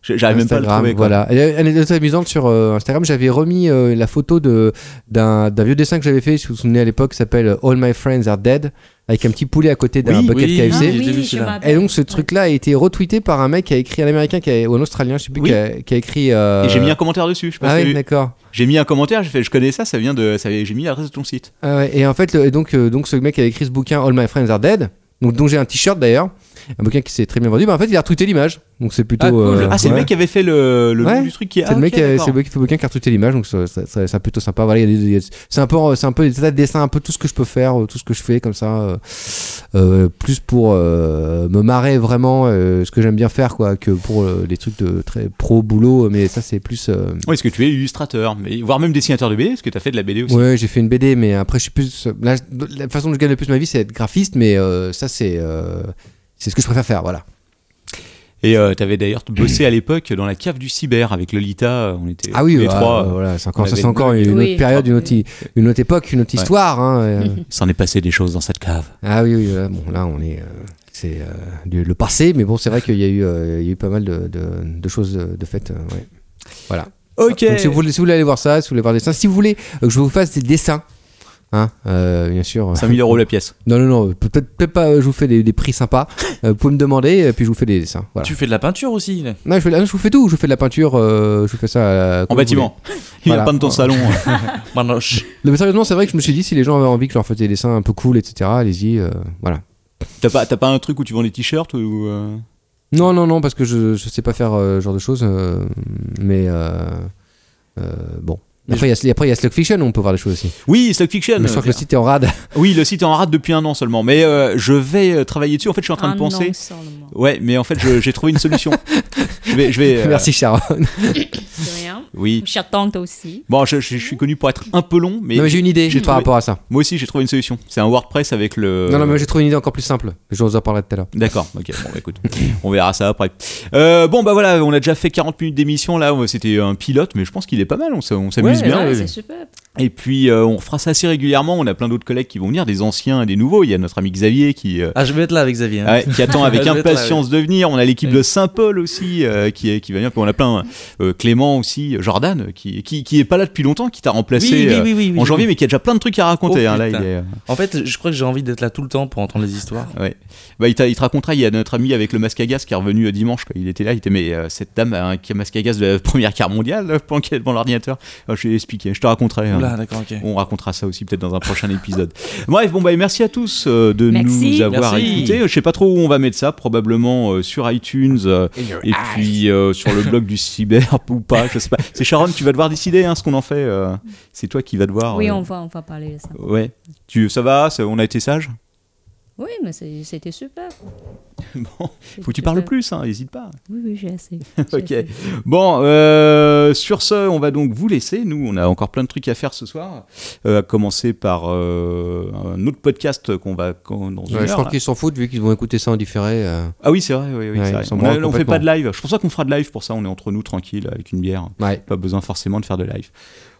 J'arrive même pas à le Instagram, trouver. Voilà. Anecdote amusante sur euh, Instagram, j'avais remis euh, la photo de d'un vieux dessin que j'avais fait, si vous vous souvenez à l'époque, qui s'appelle All My Friends Are Dead, avec un petit poulet à côté d'un Oui, bucket oui. KFC. Ah oui, je m'appelle. Et donc ce truc-là a été retweeté par un mec qui a écrit un américain qui a- ou un australien, je sais plus, Oui. qui, a, qui a écrit. euh, Et j'ai mis un commentaire dessus. Je sais pas Ah vu. d'accord. J'ai mis un commentaire, j'ai fait, je connais ça, ça vient de, ça, j'ai mis l'adresse de ton site. Ah ouais, et en fait, le- et donc, euh, donc ce mec a écrit ce bouquin All My Friends Are Dead, donc dont j'ai un t-shirt d'ailleurs, un bouquin qui s'est très bien vendu. Bah, en fait, il a retweeté l'image, donc c'est plutôt. Ah, cool. euh, ah c'est le mec qui avait fait le, le Ouais. nom du truc qui est. C'est le, ah, mec qui a- d'accord. c'est le mec qui fait le bouquin qui a retweeté l'image, donc c'est plutôt sympa. Voilà, c'est un peu, c'est un peu des tas de dessins, un peu tout ce que je peux faire, tout ce que je fais comme ça, euh, euh, plus pour euh, me marrer vraiment, euh, ce que j'aime bien faire, quoi, que pour les trucs de très pro boulot. Mais ça, c'est plus. Oui, est-ce que tu es illustrateur, mais voire même dessinateur de BD, parce que tu as fait de la BD aussi. Ouais, j'ai fait une BD, mais après, je suis plus. la façon dont je gagne le plus ma vie, c'est être graphiste, mais ça, c'est. c'est ce que je préfère faire, voilà. Et tu avais d'ailleurs bossé à l'époque dans la cave du cyber avec Lolita. euh, On était Ah oui, les bah, trois. euh, voilà, c'est encore, ça, c'est encore une Oui. autre période, une autre, une autre époque, une autre Ouais. histoire. Hein, euh. [laughs] S'en est passé des choses dans cette cave. Ah oui, oui, là, bon, là, on est. euh, c'est euh, du- le passé, mais bon, c'est vrai qu'il y, a eu, euh, il y a eu pas mal de, de- de choses de, de faites. euh, ouais. Voilà. Ok. Donc, si vous, voulez, si vous voulez aller voir ça, si vous voulez voir des dessins, si vous voulez euh, que je vous fasse des dessins, hein, euh, bien sûr. 5000 euros la pièce. [laughs] Non, non, non, peut-être peut pas, euh, je vous fais des, des prix sympas. [laughs] Euh, vous pouvez me demander, et puis je vous fais des dessins. Voilà. Tu fais de la peinture aussi Non, je, fais, ah, je vous fais tout, je vous fais de la peinture, euh, je vous fais ça euh, En bâtiment. [laughs] Il Voilà. va peindre ton salon. Manoche. voulez. Mais sérieusement, c'est vrai que je me suis dit, si les gens avaient envie que je leur fasse des dessins un peu cool, etc., allez-y, euh, voilà. T'as pas, t'as pas un truc où tu vends des t-shirts ou. euh, Non, non, non, parce que je, je sais pas faire euh, ce genre de choses, euh, mais euh, euh, bon, Après, il y a- après, il y a Slug Fiction où on peut voir des choses aussi. Oui, Slug Fiction. Mais je crois que le site est en rade. [laughs] Oui, le site est en rate depuis un an seulement. Mais euh, je vais euh, travailler dessus. En fait, je suis en train Un de penser. an seulement. Ouais, mais en fait, je- j'ai trouvé une solution. [laughs] je vais, je vais. euh, Merci Sharon. [laughs] De rien. Oui. J'attends aussi. Bon, je, je- je suis connu pour être un peu long, mais non, mais j'ai une idée j'ai par trouvé- rapport à ça. moi aussi j'ai trouvé une solution. C'est un WordPress avec le. Non, non, mais j'ai trouvé une idée encore plus simple. Je vous en parlerai tout à l'heure. D'accord, ok, bon bah écoute, on verra ça après. Euh, bon bah voilà, on a déjà fait 40 minutes d'émission là, c'était un pilote, mais je pense qu'il est pas mal, on s'amuse Ouais, bien. Ouais, c'est super. Et puis euh, on fera ça assez régulièrement, on a plein d'autres collègues qui vont venir, des anciens et des nouveaux, il y a notre ami Xavier qui, euh, Ah, je vais être là avec Xavier. hein. ouais, qui attend avec [laughs] là, impatience de venir, on a l'équipe de Saint-Paul aussi euh, qui, est, qui va venir, puis on a plein, euh, Clément aussi, Jordan, qui, qui, qui est pas là depuis longtemps, qui t'a remplacé Oui, oui, euh, oui, oui, oui, en oui. janvier, mais qui a déjà plein de trucs à raconter. Oh, hein, là, il est, euh, En fait, je crois que j'ai envie d'être là tout le temps pour entendre les histoires. Ouais. Bah, il, te racontera, il y a notre ami avec le masque à gaz qui est revenu dimanche. Quoi. Il était là, il était, mais euh, cette dame a un masque à gaz de la [laughs] première guerre mondiale euh, planqué devant l'ordinateur. Ah, je vais expliquer, je te raconterai. hein. On racontera ça aussi peut-être dans un prochain épisode. [laughs] Bref, bon bah merci à tous euh, de Merci. nous avoir écoutés. Je sais pas trop où on va mettre ça, probablement euh, sur iTunes euh, et puis euh, sur le blog du cyber [laughs] ou pas, je sais pas. C'est Sharon, tu vas devoir décider hein, ce qu'on en fait. euh, c'est toi qui vas devoir. Oui, euh, on va, on va parler de ça. Ouais. Tu, ça va? Ça- On a été sage? Oui, mais c'est- c'était super. [laughs] Bon, faut que tu parles plus, hein, hésite pas. Oui, oui, j'ai assez. [laughs] Ok. assez. Bon, euh, sur ce, on va donc vous laisser. Nous, on a encore plein de trucs à faire ce soir. Euh, à commencer par euh, un autre podcast qu'on va qu'on- dans une Ouais, je heure, crois qu'ils s'en foutent vu qu'ils vont écouter ça en différé. euh. Ah oui, c'est vrai. Oui, oui, Ouais, c'est vrai. On, a- on fait pas de live. Je pense pas qu'on fera de live pour ça. On est entre nous tranquille avec une bière. Ouais. Pas besoin forcément de faire de live.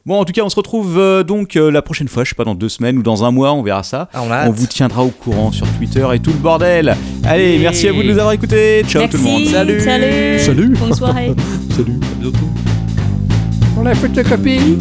Bon, en tout cas, on se retrouve euh, donc euh, la prochaine fois. Je sais pas dans deux semaines ou dans un mois. On verra ça. Ah, on vous tiendra au courant sur Twitter et tout le bordel. Allez, merci à vous de nous avoir écoutés. Ciao Merci. tout le monde. Salut. Salut. Salut. Bonne soirée. [laughs] Salut. Bientôt. On a fait de copie.